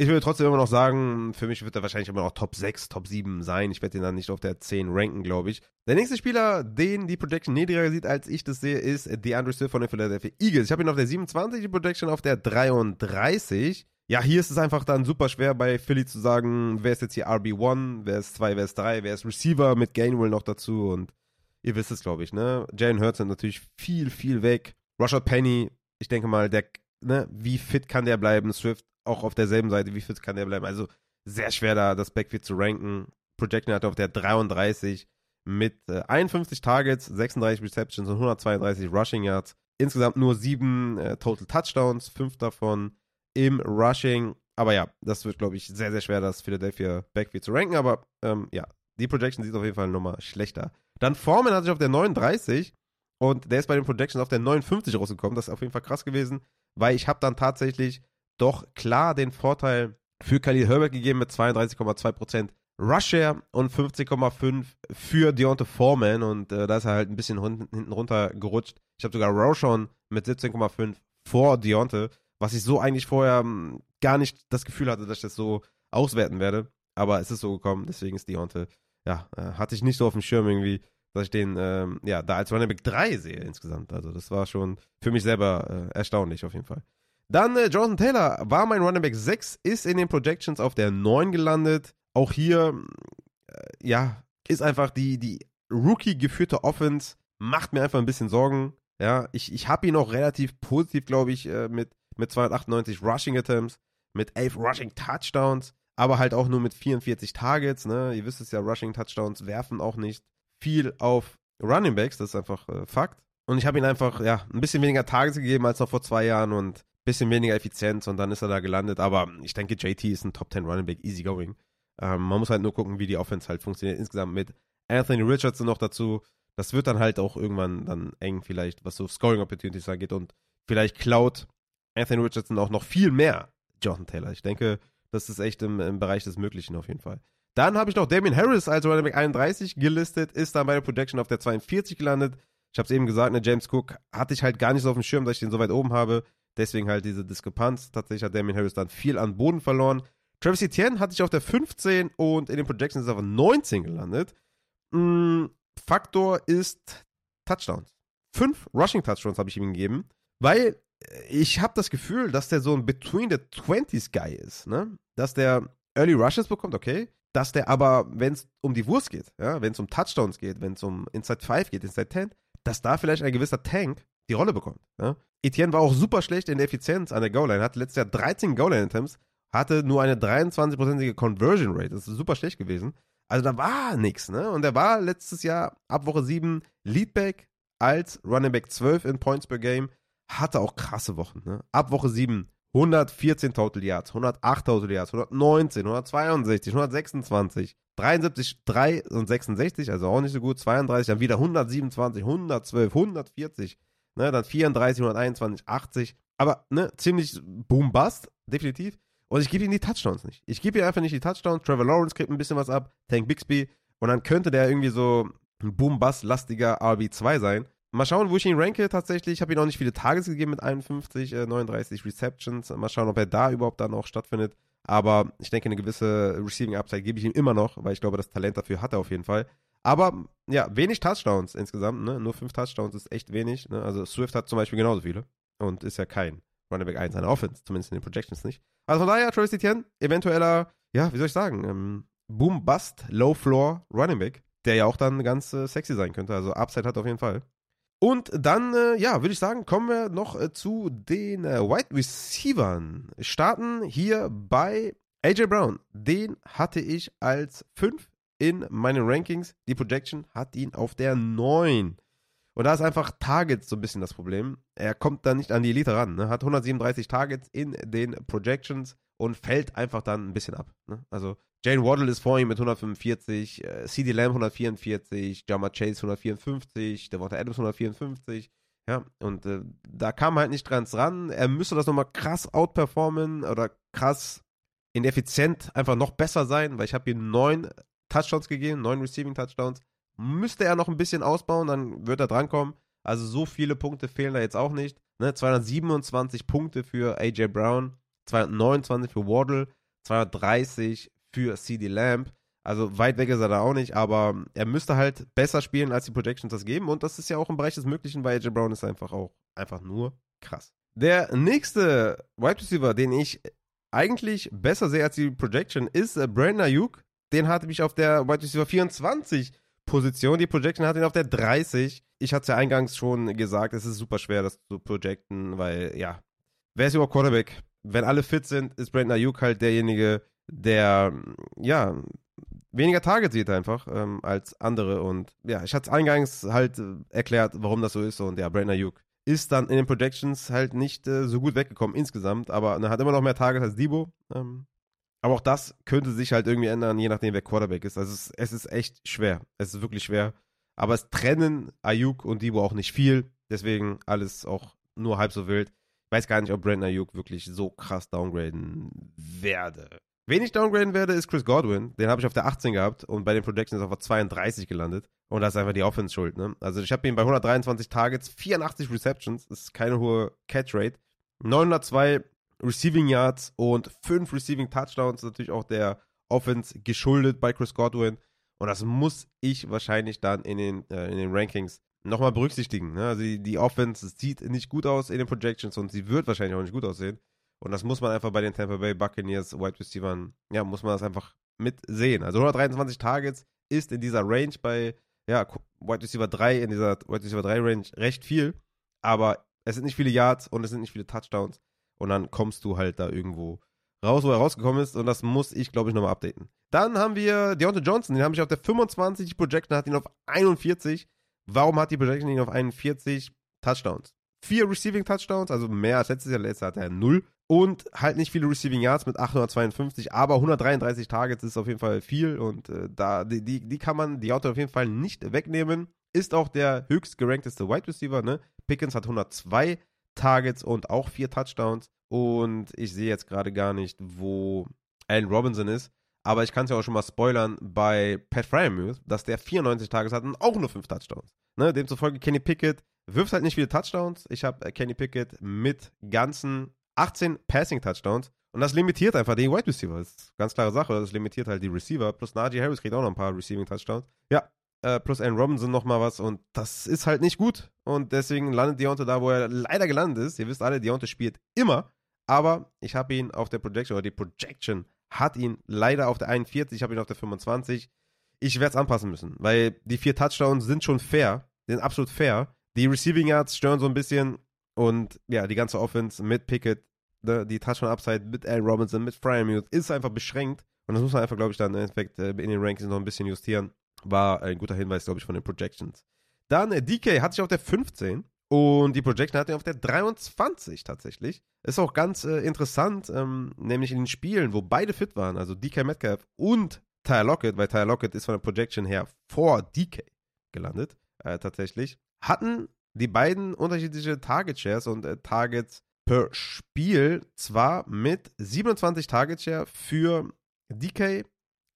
ich würde trotzdem immer noch sagen, für mich wird er wahrscheinlich immer noch Top 6, Top 7 sein. Ich werde ihn dann nicht auf der 10 ranken, glaube ich. Der nächste Spieler, den die Projection niedriger sieht, als ich das sehe, ist DeAndre Swift von den Philadelphia Eagles. Ich habe ihn auf der 27, die Projection auf der 33. Ja, hier ist es einfach dann super schwer bei Philly zu sagen, wer ist jetzt hier RB1, wer ist 2, wer ist 3, wer ist Receiver mit Gainwell noch dazu und ihr wisst es, glaube ich, ne? Jalen Hurts sind natürlich viel, viel weg. Rashad Penny, ich denke mal, der, ne, wie fit kann der bleiben? Swift auch auf derselben Seite, wie fit kann der bleiben. Also sehr schwer da das Backfield zu ranken. Projection hatte auf der 33 mit äh, 51 Targets, 36 Receptions und 132 Rushing Yards. Insgesamt nur sieben äh, Total Touchdowns, fünf davon im Rushing. Aber ja, das wird, glaube ich, sehr, sehr schwer, das Philadelphia Backfield zu ranken. Aber ähm, ja, die Projection sieht auf jeden Fall nochmal schlechter. Dann Foreman hat sich auf der 39 und der ist bei den Projections auf der 59 rausgekommen. Das ist auf jeden Fall krass gewesen, weil ich habe dann tatsächlich doch klar den Vorteil für Khalil Herbert gegeben mit 32,2% Rusher und 50,5% für Deontay Foreman und äh, da ist er halt ein bisschen hinten runter gerutscht. Ich habe sogar Roshan mit 17,5 vor Deontay, was ich so eigentlich vorher um, hm, gar nicht das Gefühl hatte, dass ich das so auswerten werde. Aber es ist so gekommen, deswegen ist Deontay, ja, äh, hatte ich nicht so auf dem Schirm irgendwie, dass ich den, ähm, ja, da als Running Back 3 sehe insgesamt. Also das war schon für mich selber äh, erstaunlich auf jeden Fall. Dann äh, Jonathan Taylor war mein Running Back 6, ist in den Projections auf der 9 gelandet. auch hier, äh, ja, ist einfach die, die Rookie-geführte Offense, macht mir einfach ein bisschen Sorgen. Ja, ich, ich habe ihn auch relativ positiv, glaube ich, äh, mit, mit 298 Rushing Attempts, mit 11 Rushing Touchdowns, aber halt auch nur mit 44 Targets. Ne? Ihr wisst es ja, Rushing Touchdowns werfen auch nicht viel auf Running Backs, das ist einfach äh, Fakt. Und ich habe ihm einfach, ja, ein bisschen weniger Targets gegeben als noch vor zwei Jahren und ein bisschen weniger Effizienz und dann ist er da gelandet. Aber ich denke, JT ist ein Top 10 Running Back, easy going. Ähm, man muss halt nur gucken, wie die Offense halt funktioniert. Insgesamt mit Anthony Richardson noch dazu. Das wird dann halt auch irgendwann dann eng, vielleicht, was so Scoring Opportunities angeht. Und vielleicht klaut Anthony Richardson auch noch viel mehr Jonathan Taylor. Ich denke, das ist echt im, im Bereich des Möglichen auf jeden Fall. Dann habe ich noch Damien Harris als Running Back 31 gelistet, ist dann bei der Projection auf der 42 gelandet. Ich habe es eben gesagt, ne, James Cook hatte ich halt gar nicht so auf dem Schirm, dass ich den so weit oben habe. Deswegen halt diese Diskrepanz. Tatsächlich hat Damien Harris dann viel an Boden verloren. Travis Etienne hatte ich auf der 15 und in den Projections ist er auf 19 gelandet. Mm, Faktor ist Touchdowns. Fünf Rushing Touchdowns habe ich ihm gegeben, weil ich habe das Gefühl, dass der so ein Between the Twenties Guy ist, ne? Dass der Early Rushes bekommt, okay. Dass der aber, wenn es um die Wurst geht, ja, wenn es um Touchdowns geht, wenn es um Inside 5 geht, Inside 10, dass da vielleicht ein gewisser Tank die Rolle bekommt. Ja? Etienne war auch super schlecht in der Effizienz an der Goal-Line, hatte letztes Jahr 13 Goal-Line-Attempts, hatte nur eine 23-prozentige Conversion Rate. Das ist super schlecht gewesen. Also da war nichts, ne? Und er war letztes Jahr ab Woche 7 Leadback als Running Back 12 in Points per Game. Hatte auch krasse Wochen, ne? Ab Woche 7 114 Total Yards, 108 Total Yards, 119, 162, 126, 73, 3 und 66, also auch nicht so gut, 32, dann wieder 127, 112, 140, ne, dann 34, 121, 80, aber ne, ziemlich boom-bust, definitiv. Und ich gebe ihm die Touchdowns nicht. Ich gebe ihm einfach nicht die Touchdowns. Trevor Lawrence kriegt ein bisschen was ab, Tank Bixby. Und dann könnte der irgendwie so ein Boom-Bust-lastiger RB2 sein. Mal schauen, wo ich ihn ranke tatsächlich. Ich habe ihm auch nicht viele Tages gegeben mit 51, äh, 39 Receptions. Mal schauen, ob er da überhaupt dann auch stattfindet. Aber ich denke, eine gewisse Receiving Upside gebe ich ihm immer noch, weil ich glaube, das Talent dafür hat er auf jeden Fall. Aber ja, wenig Touchdowns insgesamt. Ne? Nur fünf Touchdowns ist echt wenig. Ne? Also Swift hat zum Beispiel genauso viele und ist ja kein Running Back 1 seiner Offense, zumindest in den Projections nicht. Also von daher, Travis Etienne, eventueller, ja, wie soll ich sagen, ähm, Boom, Bust, Low Floor Running Back, der ja auch dann ganz äh, sexy sein könnte. Also Upside hat er auf jeden Fall. Und dann, äh, ja, würde ich sagen, kommen wir noch äh, zu den äh, Wide Receivern. Starten hier bei AJ Brown. Den hatte ich als 5 in meinen Rankings. Die Projection hat ihn auf der 9. Und da ist einfach Targets so ein bisschen das Problem. Er kommt da nicht an die Elite ran. Ne? Hat 137 Targets in den Projections und fällt einfach dann ein bisschen ab. Ne? Also Jane Waddle ist vor ihm mit 145, äh, CD Lamb 144, Jama Chase 154, Devonta Adams 154. Ja, und äh, da kam halt nicht ganz ran. Er müsste das nochmal krass outperformen oder krass ineffizient einfach noch besser sein, weil ich habe ihm neun Touchdowns gegeben, neun Receiving Touchdowns müsste er noch ein bisschen ausbauen, dann wird er drankommen. Also so viele Punkte fehlen da jetzt auch nicht. Ne? 227 Punkte für AJ Brown, 229 für Waddle, 230 für CD Lamb. Also weit weg ist er da auch nicht, aber er müsste halt besser spielen, als die Projections das geben. Und das ist ja auch im Bereich des Möglichen, weil AJ Brown ist einfach auch einfach nur krass. Der nächste Wide Receiver, den ich eigentlich besser sehe als die Projection, ist äh, Brandon Ayuk. Den hatte ich auf der Wide Receiver 24 Position. Die Projection hat ihn auf der 30. Ich hatte es ja eingangs schon gesagt, es ist super schwer, das zu projecten, weil, ja, wer ist überhaupt Quarterback? Wenn alle fit sind, ist Brandon Ayuk halt derjenige, der, ja, weniger Targets sieht einfach ähm, als andere. Und ja, ich hatte es eingangs halt äh, erklärt, warum das so ist. Und ja, Brandon Ayuk ist dann in den Projections halt nicht äh, so gut weggekommen insgesamt, aber er hat immer noch mehr Targets als Debo. Ähm, aber auch das könnte sich halt irgendwie ändern, je nachdem, wer Quarterback ist. Also es, es ist echt schwer. Es ist wirklich schwer. Aber es trennen Ayuk und Debo auch nicht viel. Deswegen alles auch nur halb so wild. Ich weiß gar nicht, ob Brandon Ayuk wirklich so krass downgraden werde. Wen ich downgraden werde, ist Chris Godwin. Den habe ich auf der 18 gehabt und bei den Projections auf der 32 gelandet. Und das ist einfach die Offense schuld. Ne? Also ich habe ihn bei 123 Targets, 84 Receptions. Das ist keine hohe Catch Rate. 902 Receiving Yards und fünf Receiving Touchdowns. Natürlich auch der Offense geschuldet bei Chris Godwin. Und das muss ich wahrscheinlich dann in den, äh, in den Rankings nochmal berücksichtigen. Ne? Also die, die Offense sieht nicht gut aus in den Projections und sie wird wahrscheinlich auch nicht gut aussehen. Und das muss man einfach bei den Tampa Bay Buccaneers Wide Receivers, ja, muss man das einfach mit sehen. Also 123 Targets ist in dieser Range bei ja, Wide Receiver 3, in dieser Wide Receiver 3 Range recht viel, aber es sind nicht viele Yards und es sind nicht viele Touchdowns und dann kommst du halt da irgendwo raus, wo er rausgekommen ist und das muss ich, glaube ich, nochmal updaten. Dann haben wir Deontay Johnson, den habe ich auf der 25, die Projection hat ihn auf 41. Warum hat die Projection ihn auf 41? Touchdowns. Vier Receiving Touchdowns, also mehr als letztes Jahr. Letztes Jahr hat er null. Und halt nicht viele Receiving Yards mit 852, aber 133 Targets ist auf jeden Fall viel und äh, da, die, die, die kann man die Auto auf jeden Fall nicht wegnehmen. Ist auch der höchst gerankteste Wide Receiver, ne? Pickens hat 102 Targets und auch vier Touchdowns. Und ich sehe jetzt gerade gar nicht, wo Allen Robinson ist. Aber ich kann es ja auch schon mal spoilern bei Pat Fryermuth, dass der 94 Targets hat und auch nur fünf Touchdowns. Ne? Demzufolge Kenny Pickett wirft halt nicht viele Touchdowns. Ich habe äh, Kenny Pickett mit ganzen 18 Passing Touchdowns. Und das limitiert einfach den Wide Receiver. Das ist eine ganz klare Sache. Das limitiert halt die Receiver. Plus Najee Harris kriegt auch noch ein paar Receiving Touchdowns. Ja, äh, plus Aaron Robinson nochmal was. Und das ist halt nicht gut. Und deswegen landet Deontay da, wo er leider gelandet ist. Ihr wisst alle, Deontay spielt immer. Aber ich habe ihn auf der Projection, oder die Projection hat ihn leider auf der 41. Ich habe ihn auf der 25. Ich werde es anpassen müssen, weil die vier Touchdowns sind schon fair. Sind absolut fair. Die Receiving Yards stören so ein bisschen. Und ja, die ganze Offense mit Pickett, ne, die Touchdown-Upside mit Al Robinson, mit Fryermuth ist einfach beschränkt. Und das muss man einfach, glaube ich, dann im Endeffekt äh, in den Rankings noch ein bisschen justieren. War ein guter Hinweis, glaube ich, von den Projections. Dann äh, DK hat sich auf der 15 und die Projection hat ihn auf der 23 tatsächlich. Ist auch ganz äh, interessant, ähm, nämlich in den Spielen, wo beide fit waren, also DK Metcalf und Tyler Lockett, weil Tyler Lockett ist von der Projection her vor DK gelandet, äh, tatsächlich, hatten die beiden unterschiedliche Target Shares und äh, Targets per Spiel zwar mit 27 Target Share für DK,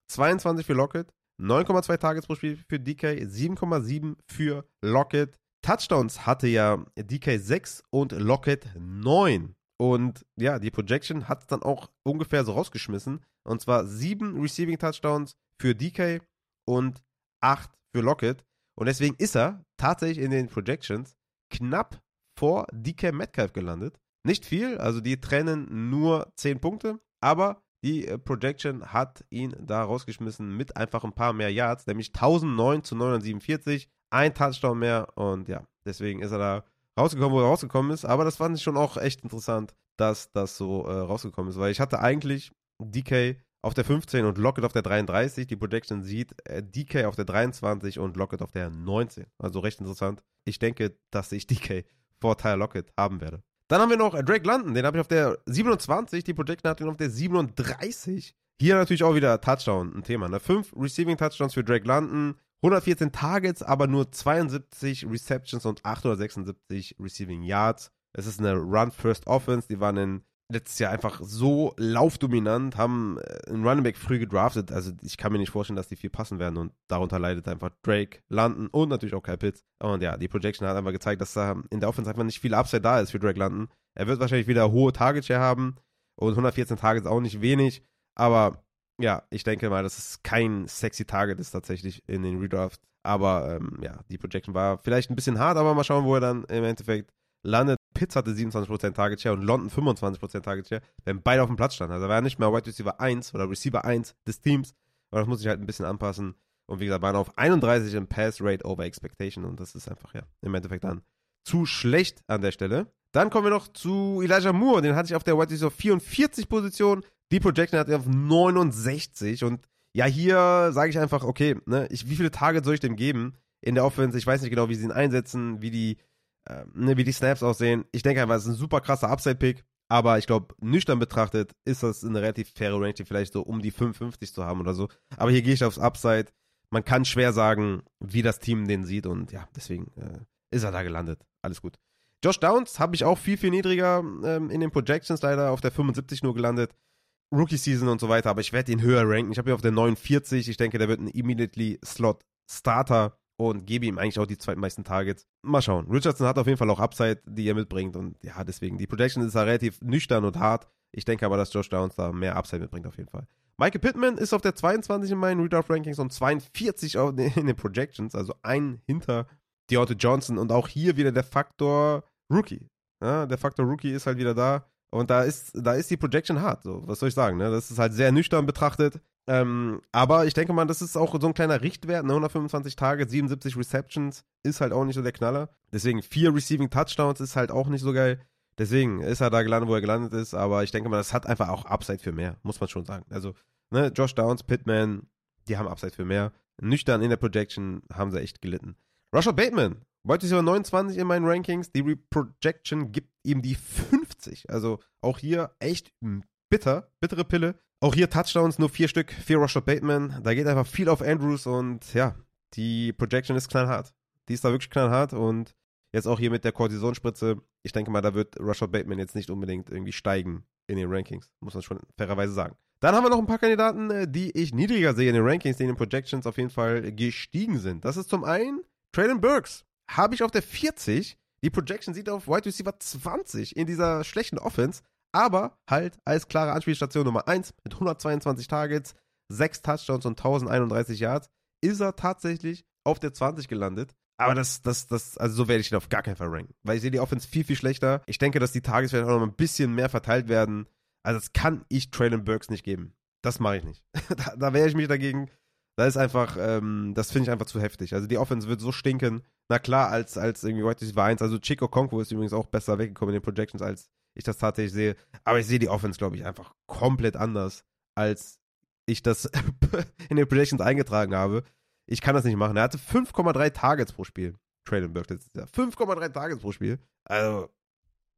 22 für Lockett, 9,2 Targets pro Spiel für DK, 7,7 für Lockett. Touchdowns hatte ja DK 6 und Lockett 9. Und ja, die Projection hat es dann auch ungefähr so rausgeschmissen. Und zwar 7 Receiving Touchdowns für DK und 8 für Lockett. Und deswegen ist er tatsächlich in den Projections knapp vor DK Metcalf gelandet. Nicht viel, also die trennen nur 10 Punkte, aber die äh, Projection hat ihn da rausgeschmissen mit einfach ein paar mehr Yards, nämlich 1009 zu 947, ein Touchdown mehr und ja, deswegen ist er da rausgekommen, wo er rausgekommen ist. Aber das fand ich schon auch echt interessant, dass das so äh, rausgekommen ist, weil ich hatte eigentlich DK auf der 15 und Lockett auf der 33. Die Projection sieht äh, DK auf der 23 und Lockett auf der 19. Also recht interessant. Ich denke, dass ich DK vor Tyler Lockett haben werde. Dann haben wir noch Drake London, den habe ich auf der 27. Die Projection hat ihn auf der 37. Hier natürlich auch wieder Touchdown, ein Thema. Ne? Fünf Receiving Touchdowns für Drake London, 114 Targets, aber nur 72 Receptions und 876 Receiving Yards. Es ist eine Run-First-Offense. Die waren in letztes Jahr einfach so laufdominant, haben äh, einen Running Back früh gedraftet. Also ich kann mir nicht vorstellen, dass die viel passen werden und darunter leidet einfach Drake, London und natürlich auch Kyle Pitts. Und ja, die Projection hat einfach gezeigt, dass da in der Offense einfach nicht viel Upside da ist für Drake London. Er wird wahrscheinlich wieder hohe Target Share haben und 114 Targets auch nicht wenig, aber ja, ich denke mal, dass es kein sexy Target ist tatsächlich in den Redraft. Aber ähm, ja, die Projection war vielleicht ein bisschen hart, aber mal schauen, wo er dann im Endeffekt landet. Pitts hatte 27% Target Share und London 25% Target Share, wenn beide auf dem Platz standen. Also er war nicht mehr Wide Receiver 1 oder Receiver 1 des Teams. Aber das muss ich halt ein bisschen anpassen. Und wie gesagt, waren auf 31 im Pass Rate over Expectation. Und das ist einfach, ja, im Endeffekt dann zu schlecht an der Stelle. Dann kommen wir noch zu Elijah Moore. Den hatte ich auf der Wide Receiver 44 Position. Die Projection hat er auf 69. Und ja, hier sage ich einfach, okay, ne, ich, wie viele Targets soll ich dem geben in der Offense? Ich weiß nicht genau, wie sie ihn einsetzen, wie die äh, wie die Snaps aussehen. Ich denke einfach, es ist ein super krasser Upside-Pick. Aber ich glaube, nüchtern betrachtet ist das eine relativ faire Range, die vielleicht so um die 55 zu haben oder so. Aber hier gehe ich aufs Upside. Man kann schwer sagen, wie das Team den sieht. Und ja, deswegen äh, ist er da gelandet. Alles gut. Josh Downs habe ich auch viel, viel niedriger ähm, in den Projections leider auf der 75 nur gelandet. Rookie Season und so weiter, aber ich werde ihn höher ranken. Ich habe ihn auf der 49. Ich denke, der wird ein immediately Slot Starter und gebe ihm eigentlich auch die zweitmeisten Targets. Mal schauen. Richardson hat auf jeden Fall auch Upside, die er mitbringt und ja, deswegen, die Projection ist da relativ nüchtern und hart. Ich denke aber, dass Josh Downs da mehr Upside mitbringt auf jeden Fall. Michael Pittman ist auf der 22 in meinen Redraft Rankings und 42 *laughs* in den Projections, also ein hinter Deontay Johnson und auch hier wieder der Faktor Rookie. Ja, der Faktor Rookie ist halt wieder da. Und da ist, da ist die Projection hart. So, was soll ich sagen? Ne? Das ist halt sehr nüchtern betrachtet. Ähm, aber ich denke mal, das ist auch so ein kleiner Richtwert. Ne? 125 Tage, 77 Receptions ist halt auch nicht so der Knaller. Deswegen vier Receiving Touchdowns ist halt auch nicht so geil. Deswegen ist er da gelandet, wo er gelandet ist. Aber ich denke mal, das hat einfach auch Upside für mehr, muss man schon sagen. Also, ne, Josh Downs, Pittman, die haben Upside für mehr. Nüchtern in der Projection haben sie echt gelitten. Rashad Bateman, Wide Receiver 29 in meinen Rankings. Die Projection gibt ihm die 50. Also auch hier echt bitter, bittere Pille. Auch hier Touchdowns, nur vier Stück, vier Rashad Bateman. Da geht einfach viel auf Andrews und ja, die Projection ist knallhart. Die ist da wirklich knallhart und jetzt auch hier mit der Cortisonspritze. Ich denke mal, da wird Rashad Bateman jetzt nicht unbedingt irgendwie steigen in den Rankings. Muss man schon fairerweise sagen. Dann haben wir noch ein paar Kandidaten, äh, die ich niedriger sehe in den Rankings, die in den Projections auf jeden Fall gestiegen sind. Das ist zum einen Traylon Burks habe ich auf der 40. Die Projection sieht auf Wide Receiver 20 in dieser schlechten Offense, aber halt als klare Anspielstation Nummer 1 mit 122 Targets, 6 Touchdowns und 1031 Yards ist er tatsächlich auf der 20 gelandet. Aber das, das, das, also so werde ich ihn auf gar keinen Fall ranken. Weil ich sehe die Offense viel, viel schlechter. Ich denke, dass die Targets vielleicht auch noch ein bisschen mehr verteilt werden. Also das kann ich Traylon Burks nicht geben. Das mache ich nicht. *laughs* da, da wehre ich mich dagegen. Da ist einfach, ähm, das finde ich einfach zu heftig. Also die Offense wird so stinken. Na klar, als, als irgendwie White Receiver 1. Also Chico Conquo ist übrigens auch besser weggekommen in den Projections, als ich das tatsächlich sehe. Aber ich sehe die Offense, glaube ich, einfach komplett anders, als ich das *laughs* in den Projections eingetragen habe. Ich kann das nicht machen. Er hatte 5,3 Targets pro Spiel. Traylon Burke letztes Jahr. 5,3 Targets pro Spiel. Also,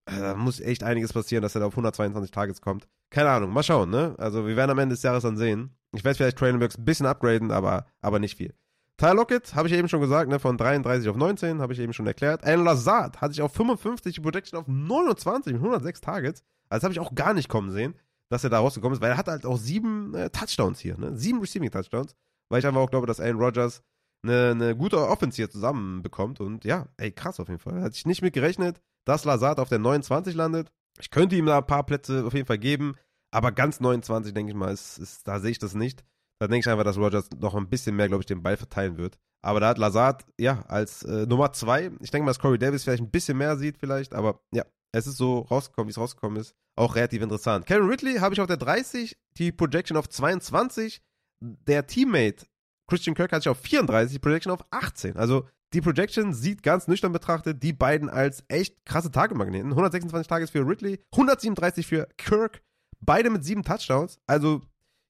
da muss echt einiges passieren, dass er da auf 122 Targets kommt. Keine Ahnung, mal schauen, ne? Also, wir werden am Ende des Jahres dann sehen. Ich werde vielleicht Traylon Burks ein bisschen upgraden, aber, aber nicht viel. Tyler Lockett, habe ich eben schon gesagt, ne, von 33 auf 19, habe ich eben schon erklärt. Alan Lazard hatte ich auf 55, die Protection auf 29 mit 106 Targets. Also das habe ich auch gar nicht kommen sehen, dass er da rausgekommen ist, weil er hat halt auch sieben äh, Touchdowns hier, ne? Sieben Receiving Touchdowns, weil ich einfach auch glaube, dass Aaron Rodgers eine, eine gute Offense hier zusammenbekommt. Und ja, ey, krass auf jeden Fall. Hatte ich nicht mit gerechnet, dass Lazard auf der 29 landet. Ich könnte ihm da ein paar Plätze auf jeden Fall geben, aber ganz 29, denke ich mal, ist, ist, da sehe ich das nicht. Da denke ich einfach, dass Rogers noch ein bisschen mehr, glaube ich, den Ball verteilen wird. Aber da hat Lazard, ja, als äh, Nummer zwei, ich denke mal, dass Corey Davis vielleicht ein bisschen mehr sieht, vielleicht, aber ja, es ist so rausgekommen, wie es rausgekommen ist. Auch relativ interessant. Karen Ridley habe ich auf der 30, die Projection auf 22. Der Teammate Christian Kirk hat sich auf 34, die Projection auf 18. Also die Projection sieht ganz nüchtern betrachtet die beiden als echt krasse Tagemagneten. 126 Tages für Ridley, 137 für Kirk, beide mit sieben Touchdowns. Also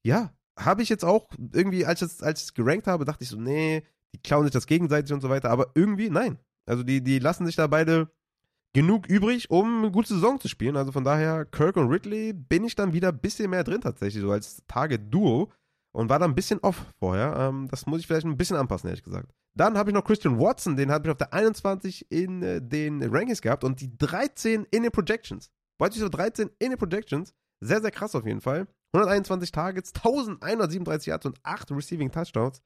ja, habe ich jetzt auch irgendwie, als ich es gerankt habe, dachte ich so, nee, die klauen sich das gegenseitig und so weiter. Aber irgendwie, nein. Also die, die lassen sich da beide genug übrig, um eine gute Saison zu spielen. Also von daher, Kirk und Ridley bin ich dann wieder ein bisschen mehr drin tatsächlich, so als Target-Duo. Und war da ein bisschen off vorher. Ähm, das muss ich vielleicht ein bisschen anpassen, ehrlich gesagt. Dann habe ich noch Christian Watson, den habe ich auf der 21 in äh, den Rankings gehabt und die 13 in den Projections. Wollte ich so 13 in den Projections. Sehr, sehr krass auf jeden Fall. 121 Targets, 1137 Yards und 8 Receiving Touchdowns.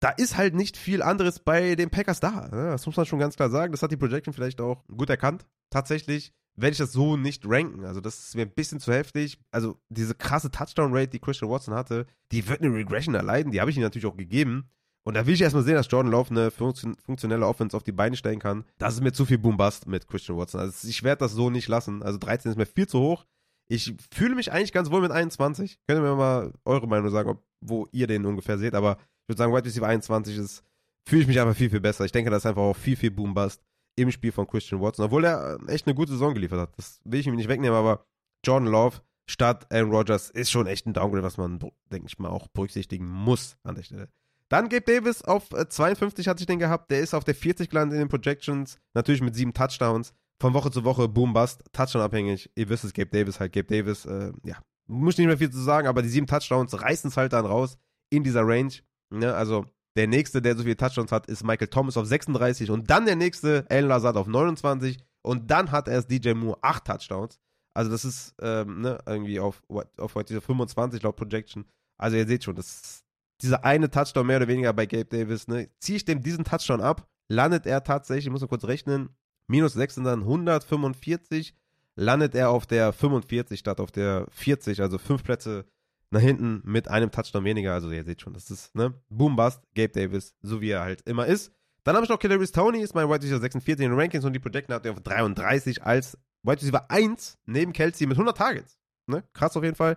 Da ist halt nicht viel anderes bei den Packers da. Ne? Das muss man schon ganz klar sagen. Das hat die Projection vielleicht auch gut erkannt. Tatsächlich werde ich das so nicht ranken. Also, das ist mir ein bisschen zu heftig. Also, diese krasse Touchdown-Rate, die Christian Watson hatte, die wird eine Regression erleiden. Die habe ich ihm natürlich auch gegeben. Und da will ich erstmal sehen, dass Jordan Love eine funktionelle Offense auf die Beine stellen kann. Das ist mir zu viel Boom-Bust mit Christian Watson. Also, ich werde das so nicht lassen. Also, 13 ist mir viel zu hoch. Ich fühle mich eigentlich ganz wohl mit 21. Könnt ihr mir mal eure Meinung sagen, ob, wo ihr den ungefähr seht. Aber ich würde sagen, Wide Receiver 21 ist, fühle ich mich einfach viel, viel besser. Ich denke, das ist einfach auch viel, viel Boom-Bust im Spiel von Christian Watson. Obwohl er äh, echt eine gute Saison geliefert hat. Das will ich ihm nicht wegnehmen, aber Jordan Love statt Aaron Rodgers ist schon echt ein Downgrade, was man, denke ich mal, auch berücksichtigen muss an der Stelle. Dann Gabe Davis auf 52 äh, hatte ich den gehabt. Der ist auf der 40 gelandet in den Projections. Natürlich mit sieben Touchdowns von Woche zu Woche Boom Bust, Touchdown abhängig. Ihr wisst es, Gabe Davis halt, Gabe Davis, äh, ja, muss nicht mehr viel zu sagen, aber die sieben Touchdowns reißen es halt dann raus in dieser Range. Ne? Also der nächste, der so viele Touchdowns hat, ist Michael Thomas auf 36 und dann der nächste, Alan Lazard auf 29 und dann hat erst DJ Moore acht Touchdowns. Also das ist ähm, ne, irgendwie auf, auf diese 25 laut Projection. Also ihr seht schon, das ist dieser eine Touchdown mehr oder weniger bei Gabe Davis. Ne? Ziehe ich dem diesen Touchdown ab, landet er tatsächlich, ich muss mal kurz rechnen, minus 6 sind dann 145, landet er auf der 45 statt auf der 40, also fünf Plätze nach hinten mit einem Touchdown weniger. Also ihr seht schon, das ist, ne, Boom Bust, Gabe Davis, so wie er halt immer ist. Dann habe ich noch Kadarius Tony, ist mein Wide Receiver 46 in den Rankings und die Projection hat er auf 33 als Wide Receiver 1 neben Kelsey mit 100 Targets. Ne? Krass auf jeden Fall.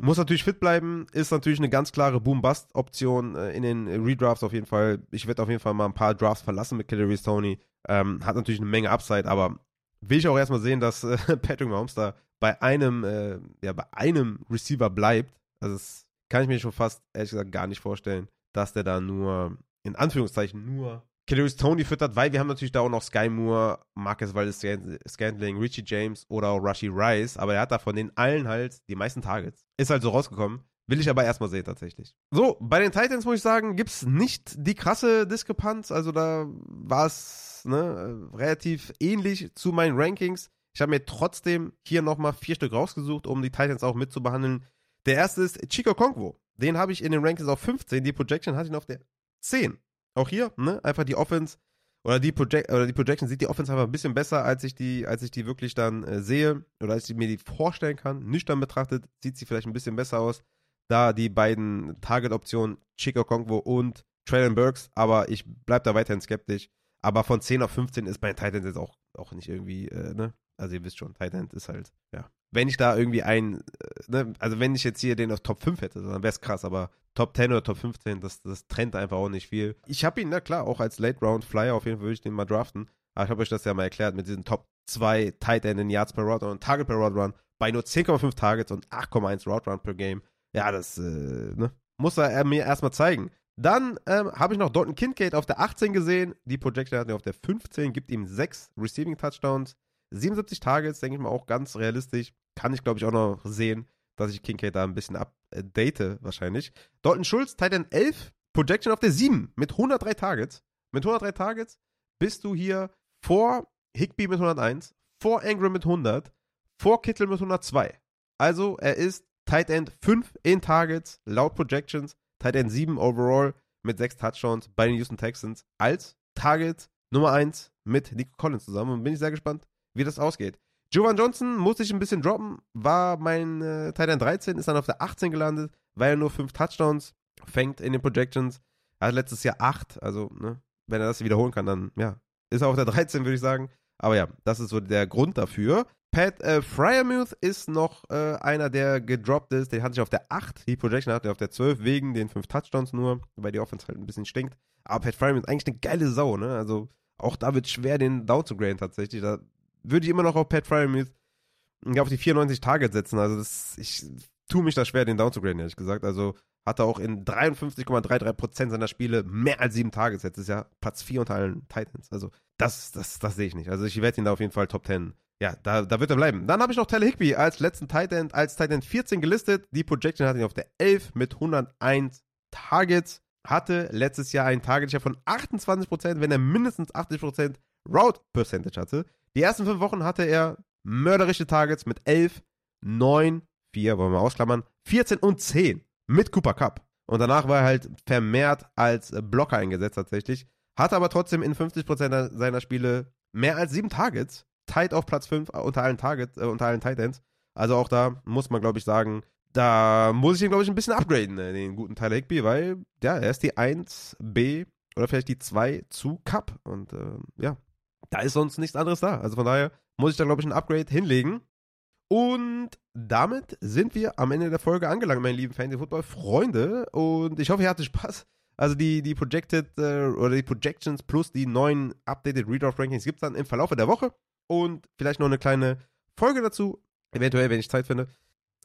Muss natürlich fit bleiben, ist natürlich eine ganz klare Boom-Bust-Option äh, in den Redrafts auf jeden Fall. Ich werde auf jeden Fall mal ein paar Drafts verlassen mit Kadarius Tony. Ähm, hat natürlich eine Menge Upside, aber will ich auch erstmal sehen, dass äh, *laughs* Patrick Mahomes da bei einem, äh, ja, bei einem Receiver bleibt. Also das kann ich mir schon fast, ehrlich gesagt, gar nicht vorstellen, dass der da nur, in Anführungszeichen, nur Kadarius Tony füttert, weil wir haben natürlich da auch noch Sky Moore, Marcus Waldes Scantling, Richie James oder auch Rushy Rice, aber er hat da von den allen halt die meisten Targets. Ist halt so rausgekommen. Will ich aber erstmal sehen, tatsächlich. So, bei den Titans muss ich sagen, gibt es nicht die krasse Diskrepanz. Also da war es ne, relativ ähnlich zu meinen Rankings. Ich habe mir trotzdem hier nochmal vier Stück rausgesucht, um die Titans auch mitzubehandeln. Der erste ist Chico Kongwo. Den habe ich in den Rankings auf 15. Die Projection hatte ich auf der 10. Auch hier, ne? Einfach die Offense oder die, Project oder die Projection sieht die Offense einfach ein bisschen besser, als ich die, als ich die wirklich dann äh, sehe oder als ich mir die vorstellen kann. Nüchtern betrachtet sieht sie vielleicht ein bisschen besser aus, da die beiden Target-Optionen Chico Kongwo und Traylon Burks, aber ich bleibe da weiterhin skeptisch. Aber von 10 auf 15 ist bei Titans jetzt auch, auch nicht irgendwie, äh, ne? Also ihr wisst schon, Titan ist halt, ja. Wenn ich da irgendwie ein, äh, ne, also wenn ich jetzt hier den auf Top 5 hätte, dann wäre es krass, aber Top 10 oder Top 15, das, das trennt einfach auch nicht viel. Ich habe ihn, na klar, auch als Late Round Flyer, auf jeden Fall würde ich den mal draften. Aber ich habe euch das ja mal erklärt mit diesen Top 2 Tight in Yards per Route und Target per Route Run bei nur 10,5 Targets und 8,1 Route Run per Game. Ja, das äh, ne, muss er mir erstmal zeigen. Dann ähm, habe ich noch Dalton Kincaid auf der 18 gesehen. Die Projection hat er auf der 15, gibt ihm 6 Receiving Touchdowns. 77 Targets, denke ich mal, auch ganz realistisch. Kann ich, glaube ich, auch noch sehen, dass ich Kincaid da ein bisschen update wahrscheinlich. Dalton Schulz, Titan 11, Projection auf der 7 mit 103 Targets. Mit 103 Targets bist du hier vor Higby mit 101, vor Ingram mit 100, vor Kittel mit 102. Also er ist Tight End 5 in Targets, laut Projections, Tight End 7 overall mit 6 Touchdowns bei den Houston Texans als Target Nummer 1 mit Nico Collins zusammen. Und bin ich sehr gespannt, wie das ausgeht. Jovan Johnson musste ich ein bisschen droppen, war mein äh, Titan 13, ist dann auf der 18 gelandet, weil er nur 5 Touchdowns fängt in den Projections. Er hat letztes Jahr 8, also ne, wenn er das wiederholen kann, dann ja, ist er auf der 13, würde ich sagen. Aber ja, das ist so der Grund dafür. Pat äh, Fryermuth ist noch äh, einer, der gedroppt ist. Den hatte ich auf der 8. Die Projection hatte er auf der 12 wegen den 5 Touchdowns nur, weil die Offense halt ein bisschen stinkt. Aber Pat Fryermuth ist eigentlich eine geile Sau, ne? Also auch da wird schwer, den down zu graden tatsächlich. Da würde ich immer noch auf Pat Fryermuth auf die 94 Targets setzen. Also das, ich tue mich da schwer, den down zu graden, ehrlich gesagt. Also hatte auch in 53,33% seiner Spiele mehr als sieben Targets letztes Jahr. Platz 4 unter allen Titans. Also das, das, das sehe ich nicht. Also ich werde ihn da auf jeden Fall Top 10. Ja, da, da wird er bleiben. Dann habe ich noch Tyler Higby als letzten Titan, als Titan 14 gelistet. Die Projection hatte ihn auf der 11 mit 101 Targets. Hatte letztes Jahr einen Target von 28%, wenn er mindestens 80% Route Percentage hatte. Die ersten fünf Wochen hatte er mörderische Targets mit 11, 9, 4, wollen wir ausklammern, 14 und 10 mit Cooper Cup. Und danach war er halt vermehrt als Blocker eingesetzt tatsächlich. Hatte aber trotzdem in 50% seiner Spiele mehr als 7 Targets. Tight auf Platz 5 unter allen Targets, äh, unter allen Titans. Also auch da muss man, glaube ich, sagen, da muss ich ihn, glaube ich, ein bisschen upgraden, äh, den guten Tyler Higby, weil, ja, er ist die 1B oder vielleicht die 2 zu Cup. Und äh, ja, da ist sonst nichts anderes da. Also von daher muss ich da, glaube ich, ein Upgrade hinlegen. Und damit sind wir am Ende der Folge angelangt, meine lieben Fantasy-Football-Freunde. Und ich hoffe, ihr hattet Spaß. Also die, die Projected äh, oder die Projections plus die neuen Updated Redraft-Rankings gibt es dann im Verlauf der Woche. Und vielleicht noch eine kleine Folge dazu. Eventuell, wenn ich Zeit finde.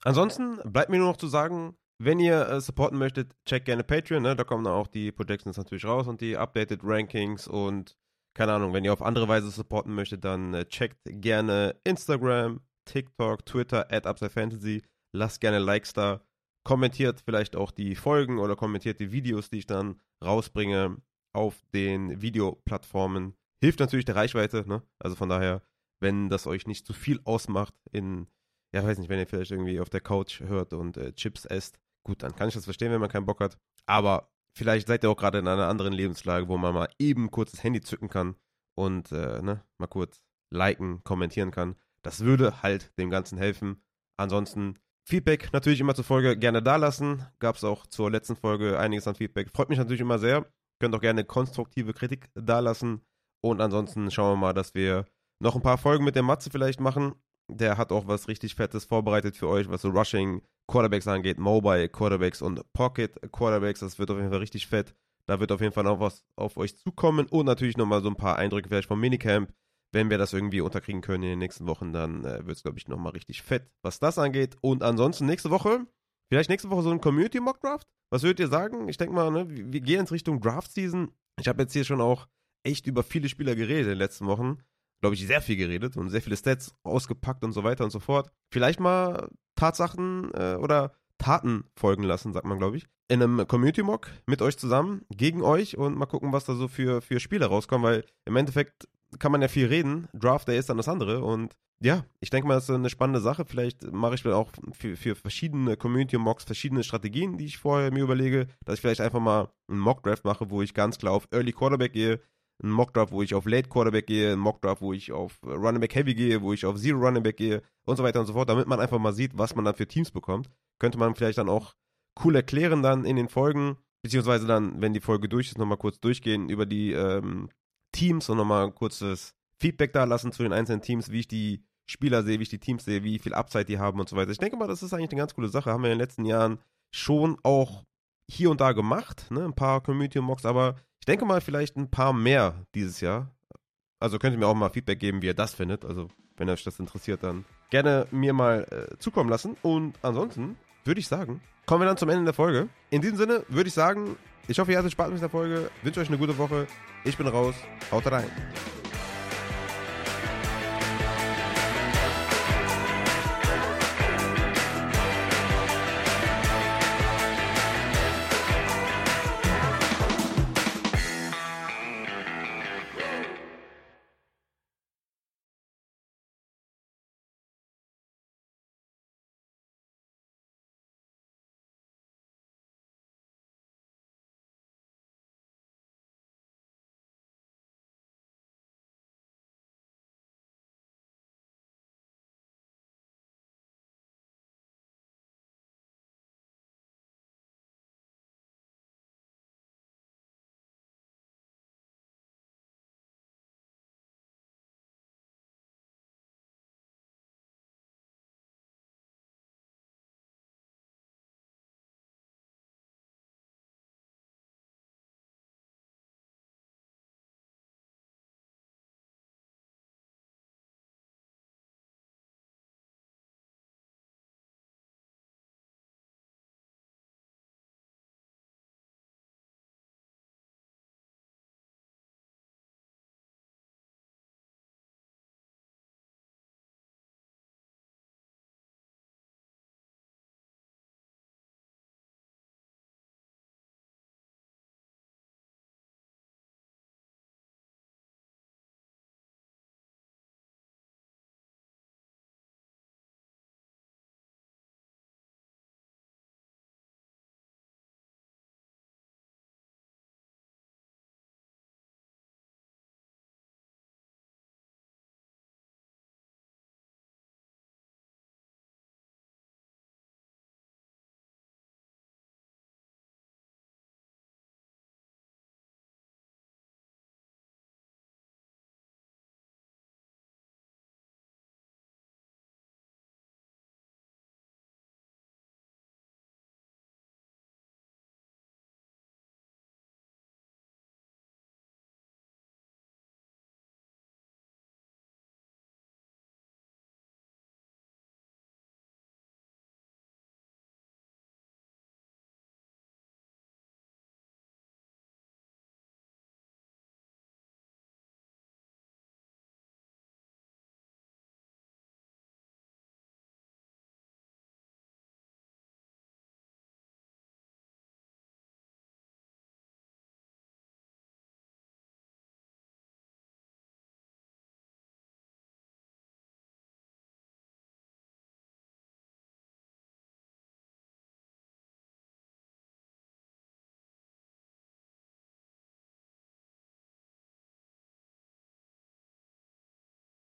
Ansonsten bleibt mir nur noch zu sagen, wenn ihr äh, supporten möchtet, checkt gerne Patreon. Ne? Da kommen dann auch die Projections natürlich raus und die Updated Rankings und keine Ahnung, wenn ihr auf andere Weise supporten möchtet, dann äh, checkt gerne Instagram, TikTok, Twitter, at UpsideFantasy. Lasst gerne Likes da. Kommentiert vielleicht auch die Folgen oder kommentiert die Videos, die ich dann rausbringe auf den Videoplattformen. Hilft natürlich der Reichweite, ne? Also von daher, wenn das euch nicht zu viel ausmacht in, ja, weiß nicht, wenn ihr vielleicht irgendwie auf der Couch hört und äh, Chips esst, gut, dann kann ich das verstehen, wenn man keinen Bock hat. Aber vielleicht seid ihr auch gerade in einer anderen Lebenslage, wo man mal eben kurz das Handy zücken kann und äh, ne, mal kurz liken, kommentieren kann. Das würde halt dem Ganzen helfen. Ansonsten Feedback natürlich immer zur Folge gerne da lassen. Gab es auch zur letzten Folge einiges an Feedback. Freut mich natürlich immer sehr. Könnt auch gerne konstruktive Kritik da lassen. Und ansonsten schauen wir mal, dass wir noch ein paar Folgen mit der Matze vielleicht machen. Der hat auch was richtig Fettes vorbereitet für euch, was so Rushing Quarterbacks angeht, Mobile Quarterbacks und Pocket Quarterbacks. Das wird auf jeden Fall richtig fett. Da wird auf jeden Fall noch was auf euch zukommen und natürlich nochmal so ein paar Eindrücke vielleicht vom Minicamp. Wenn wir das irgendwie unterkriegen können in den nächsten Wochen, dann äh, wird es, glaube ich, nochmal richtig fett, was das angeht. Und ansonsten nächste Woche, vielleicht nächste Woche so ein Community Mock Draft. Was würdet ihr sagen? Ich denke mal, ne, wir gehen ins Richtung Draft Season. Ich habe jetzt hier schon auch echt über viele Spieler geredet in den letzten Wochen. Glaube ich, sehr viel geredet und sehr viele Stats ausgepackt und so weiter und so fort. Vielleicht mal Tatsachen äh, oder Taten folgen lassen, sagt man, glaube ich. In einem Community-Mock mit euch zusammen, gegen euch und mal gucken, was da so für, für Spiele rauskommen, weil im Endeffekt kann man ja viel reden. Draft Day ist dann das andere und ja, ich denke mal, das ist eine spannende Sache. Vielleicht mache ich dann auch für, für verschiedene Community-Mocks verschiedene Strategien, die ich vorher mir überlege, dass ich vielleicht einfach mal einen Mock-Draft mache, wo ich ganz klar auf Early Quarterback gehe, einen Mock-Draft, wo ich auf Late Quarterback gehe, einen Mock-Draft, wo ich auf Running Back Heavy gehe, wo ich auf Zero Running Back gehe und so weiter und so fort, damit man einfach mal sieht, was man dann für Teams bekommt. Könnte man vielleicht dann auch cool erklären dann in den Folgen, beziehungsweise dann, wenn die Folge durch ist, nochmal kurz durchgehen über die ähm, Teams und nochmal ein kurzes Feedback da lassen zu den einzelnen Teams, wie ich die Spieler sehe, wie ich die Teams sehe, wie viel Upside die haben und so weiter. Ich denke mal, das ist eigentlich eine ganz coole Sache. Haben wir in den letzten Jahren schon auch hier und da gemacht, ne? ein paar Community-Mocks, aber ich denke mal vielleicht ein paar mehr dieses Jahr. Also könnt ihr mir auch mal Feedback geben, wie ihr das findet. Also wenn euch das interessiert, dann gerne mir mal äh, zukommen lassen. Und ansonsten würde ich sagen, kommen wir dann zum Ende der Folge. In diesem Sinne würde ich sagen, ich hoffe, ihr hattet Spaß mit der Folge. Wünsche euch eine gute Woche. Ich bin raus. Haut rein.